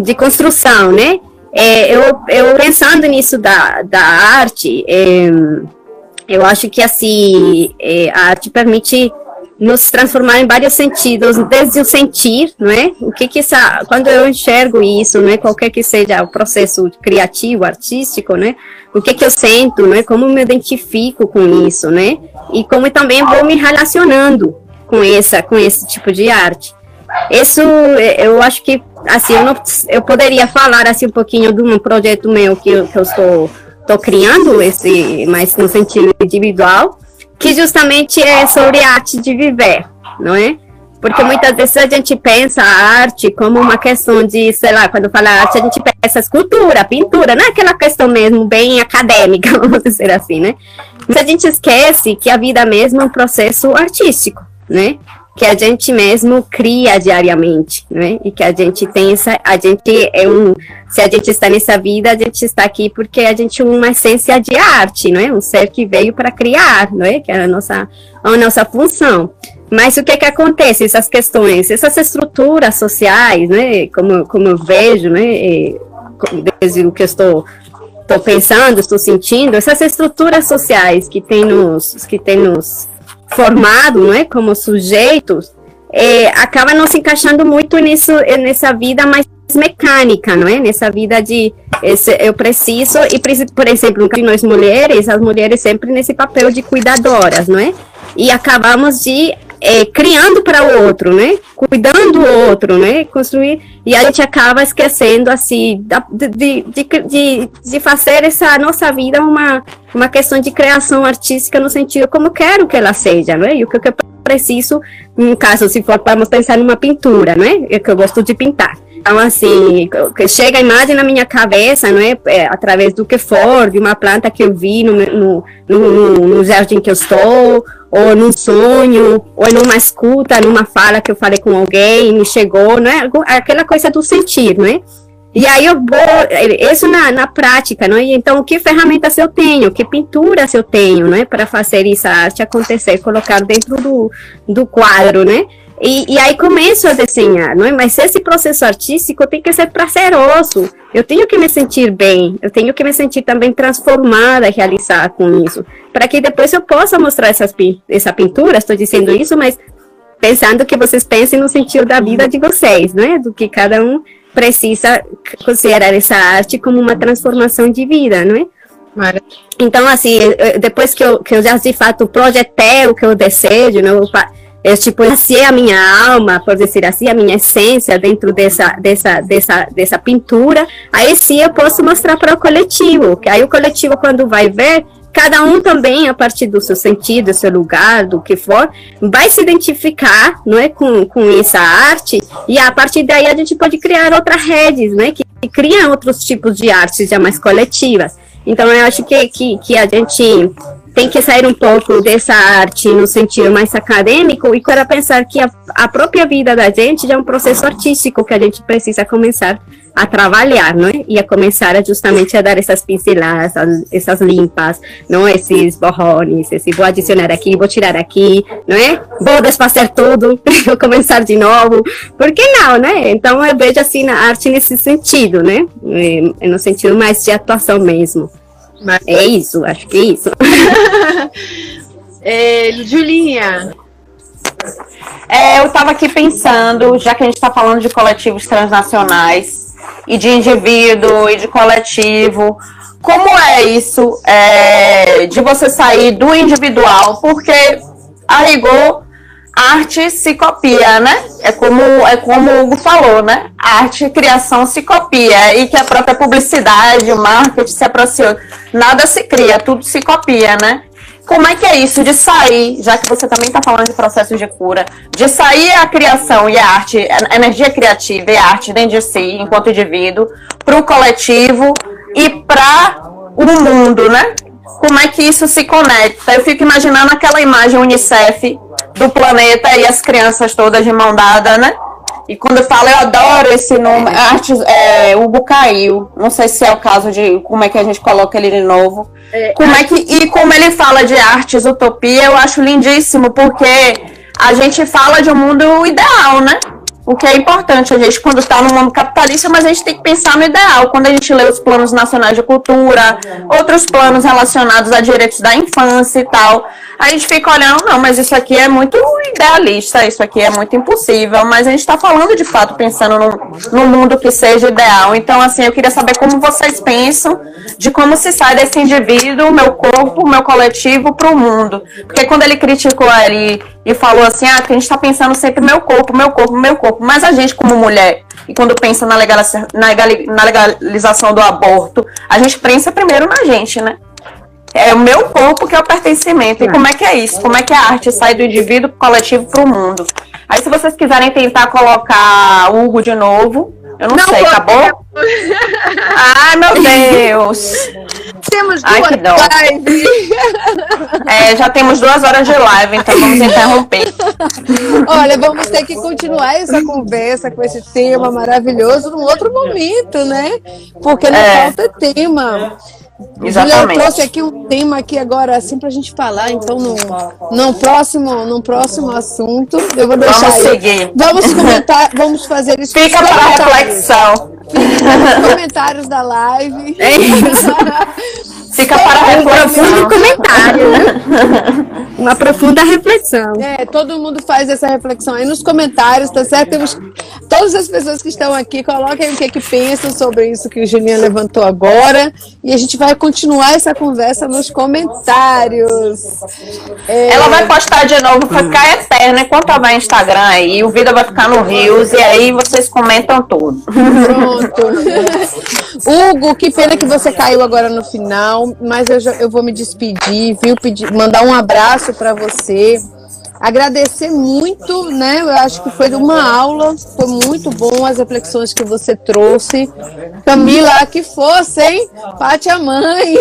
de construção, né? É, eu, eu pensando nisso da, da arte, é, eu acho que assim é, a arte permite nos transformar em vários sentidos, desde o sentir, não é? O que que essa, quando eu enxergo isso, não é? Qualquer que seja o processo criativo, artístico, né? O que que eu sinto, não é? Como me identifico com isso, né? E como também vou me relacionando com essa, com esse tipo de arte. Isso, eu acho que, assim, eu, não, eu poderia falar, assim, um pouquinho de um projeto meu que, eu, que eu estou, estou criando, esse, mas no sentido individual, que justamente é sobre a arte de viver, não é? Porque muitas vezes a gente pensa a arte como uma questão de, sei lá, quando fala arte, a gente pensa escultura, pintura, não é aquela questão mesmo bem acadêmica, vamos dizer assim, né? Mas a gente esquece que a vida mesmo é um processo artístico, né? Que a gente mesmo cria diariamente, né? E que a gente tem essa, a gente é um, se a gente está nessa vida, a gente está aqui porque a gente é uma essência de arte, não é? Um ser que veio para criar, não é? Que é a nossa, a nossa função. Mas o que que acontece? Essas questões, essas estruturas sociais, né? Como, como eu vejo, né? Desde o que eu estou estou pensando, estou sentindo, essas estruturas sociais que tem nos, que tem nos formado, não é, como sujeitos, é, acaba não se encaixando muito nisso, nessa vida mais mecânica, não é? Nessa vida de esse, eu preciso e por exemplo, nós mulheres, as mulheres sempre nesse papel de cuidadoras, não é? E acabamos de é, criando para o outro, né? Cuidando do outro, né? Construir e a gente acaba esquecendo assim de, de, de, de, fazer essa nossa vida uma uma questão de criação artística no sentido como quero que ela seja, não é? E o que eu preciso, no caso, se for vamos pensar numa pintura, não é? Que eu gosto de pintar. Então, assim, chega a imagem na minha cabeça, não é? é? Através do que for, de uma planta que eu vi no, no, no, no jardim que eu estou, ou num sonho, ou numa escuta, numa fala que eu falei com alguém, me chegou, não é? Aquela coisa do sentir, não é? E aí eu vou, isso na, na prática, não é? Então, que ferramentas eu tenho, que pinturas eu tenho, não é? Para fazer essa arte acontecer, colocar dentro do, do quadro, né? E, e, aí começo a desenhar, não é? Mas esse processo artístico tem que ser prazeroso. Eu tenho que me sentir bem, eu tenho que me sentir também transformada realizar com isso, para que depois eu possa mostrar essas, essa pintura. Estou dizendo isso, mas pensando que vocês pensem no sentido da vida de vocês, não é? Do que cada um precisa considerar essa arte como uma transformação de vida, não é? Então, assim, depois que eu, que eu já de fato projetei o que eu desejo, né? Eu tipo nasci a minha alma, por dizer assim, a minha essência dentro dessa dessa dessa dessa pintura, aí sim eu posso mostrar para o coletivo, que aí o coletivo quando vai ver cada um também, a partir do seu sentido, do seu lugar, do que for, vai se identificar não é, com, com essa arte, e a partir daí a gente pode criar outras redes, né, que, que criam outros tipos de artes já mais coletivas. Então, eu acho que, que, que a gente tem que sair um pouco dessa arte no sentido mais acadêmico e para pensar que a, a, própria vida da gente já é um processo artístico que a gente precisa começar a trabalhar, não é? E a começar a justamente a dar essas pinceladas, essas limpas, não esses borrões, esse vou adicionar aqui, vou tirar aqui, não é? Vou desfazer tudo, vou começar de novo. Por que não, né? Então eu vejo assim na arte nesse sentido, né? É, no sentido mais de atuação mesmo. Mas... É isso, acho que é isso. é, Julinha. É, eu estava aqui pensando, já que a gente está falando de coletivos transnacionais e de indivíduo e de coletivo, como é isso é, de você sair do individual? Porque a rigor arte se copia, né? É como, é como o Hugo falou, né? arte e criação se copia e que a própria publicidade, o marketing se aproxima. Nada se cria, tudo se copia, né? Como é que é isso de sair, já que você também está falando de processos de cura, de sair a criação e a arte, a energia criativa e a arte dentro de si, enquanto indivíduo, para o coletivo e para o mundo, né? Como é que isso se conecta? Eu fico imaginando aquela imagem Unicef do planeta e as crianças todas de mão dada, né? E quando eu falo, eu adoro esse nome, artes, é, o Bucaio. Não sei se é o caso de como é que a gente coloca ele de novo. É, como é que, e como ele fala de artes, utopia, eu acho lindíssimo, porque a gente fala de um mundo ideal, né? O que é importante, a gente, quando está no mundo capitalista, mas a gente tem que pensar no ideal. Quando a gente lê os planos nacionais de cultura, outros planos relacionados a direitos da infância e tal, a gente fica olhando, não, mas isso aqui é muito idealista, isso aqui é muito impossível, mas a gente está falando de fato, pensando num, mundo que seja ideal. Então, assim, eu queria saber como vocês pensam de como se sai desse indivíduo, meu corpo, meu coletivo, para o mundo. Porque quando ele criticou ali e falou assim, ah, que a gente está pensando sempre meu corpo, meu corpo, meu corpo, mas a gente como mulher, e quando pensa na, legalização, na legalização do aborto, a gente pensa primeiro na gente, né? É o meu corpo que é o pertencimento. E como é que é isso? Como é que a arte sai do indivíduo pro coletivo para o mundo? Aí, se vocês quiserem tentar colocar Hugo de novo, eu não, não sei, acabou? Ai, meu Deus! Temos duas lives. É, já temos duas horas de live, então vamos interromper. Olha, vamos ter que continuar essa conversa com esse tema maravilhoso num outro momento, né? Porque não é. falta tema. Exatamente. Julia, eu trouxe aqui um tema aqui agora, assim, para a gente falar, então, no, no, próximo, no próximo assunto. Eu vou deixar Vamos aí. seguir. Vamos comentar, vamos fazer isso. Fica para reflexão. Nos comentários da live. É isso. Fica para reflexão. Um comentário, né? Uma profunda reflexão. É, todo mundo faz essa reflexão aí nos comentários, tá certo? Temos todas as pessoas que estão aqui, coloquem o que, é que pensam sobre isso que o Julinha levantou agora. E a gente vai continuar essa conversa nos comentários. É... Ela vai postar de novo para ficar eterna. Enquanto ela vai no Instagram aí, o vídeo vai ficar no Rios e aí vocês comentam tudo. Pronto. Hugo, que pena que você caiu agora no final, mas eu, já, eu vou me despedir, viu? Pedir, mandar um abraço para você. Agradecer muito, né? Eu acho que foi uma aula, foi muito bom as reflexões que você trouxe. Camila, que fosse, hein? Pate a mãe.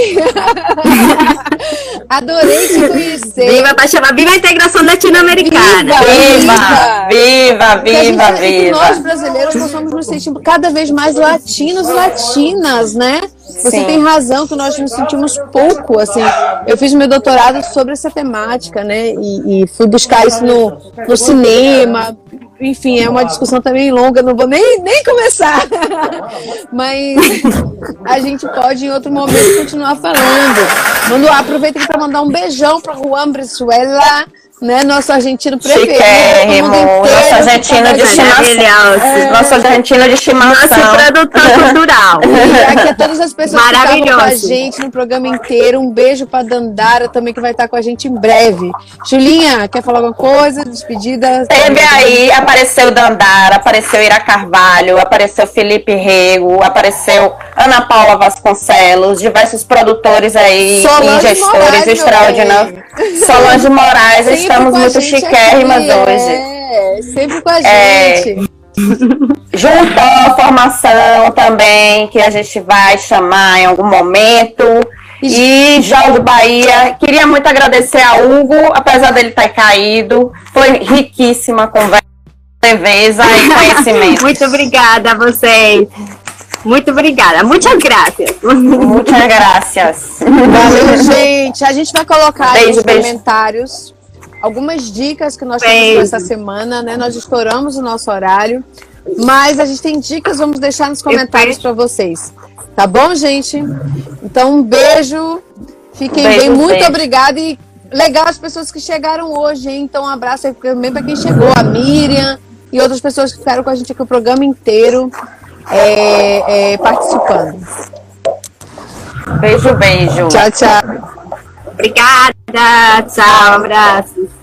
Adorei te conhecer. Viva, viva a integração latino-americana. Viva, viva, viva, viva. Nós brasileiros nós somos nos sentindo cada vez mais latinos e latinas, né? Você Sim. tem razão que nós nos sentimos pouco, assim. Eu fiz meu doutorado sobre essa temática, né? E, e fui buscar isso no, no cinema. Enfim, é uma discussão também longa, não vou nem, nem começar. Mas a gente pode, em outro momento, continuar falando. Mando, aproveita para mandar um beijão para Juan Brizuela né? Nosso argentino preferido. Chiquérrimo, nosso argentino de estimação. É. Nosso argentino de estimação. Nosso produtor cultural. E aqui a todas as pessoas que estavam com a gente no programa inteiro. Um beijo para Dandara também, que vai estar com a gente em breve. Julinha, quer falar alguma coisa? Despedida? Teve aí, apareceu Dandara, apareceu Ira Carvalho, apareceu Felipe Rego, apareceu Ana Paula Vasconcelos, diversos produtores aí Solange e gestores extraordinários. Solange Moraes, estamos muito chiquérrimas hoje. É, sempre com a é, gente. É, juntou a formação também, que a gente vai chamar em algum momento. E Jorge Bahia, queria muito agradecer a Hugo, apesar dele estar caído. Foi riquíssima a conversa, leveza e conhecimento. muito obrigada a vocês. Muito obrigada. Muitas graças. Muitas graças. Valeu, gente. A gente vai colocar beijo, nos beijo. comentários algumas dicas que nós temos essa semana, né? Nós estouramos o nosso horário, mas a gente tem dicas, vamos deixar nos comentários para vocês. Tá bom, gente? Então, um beijo. Fiquem beijo, bem. Muito beijo. obrigada e legal as pessoas que chegaram hoje, hein? Então, um abraço aí também para quem chegou, a Miriam e outras pessoas que ficaram com a gente aqui o programa inteiro é, é, participando. Beijo, beijo. Tchau, tchau. Obrigada. Tchau, abraço.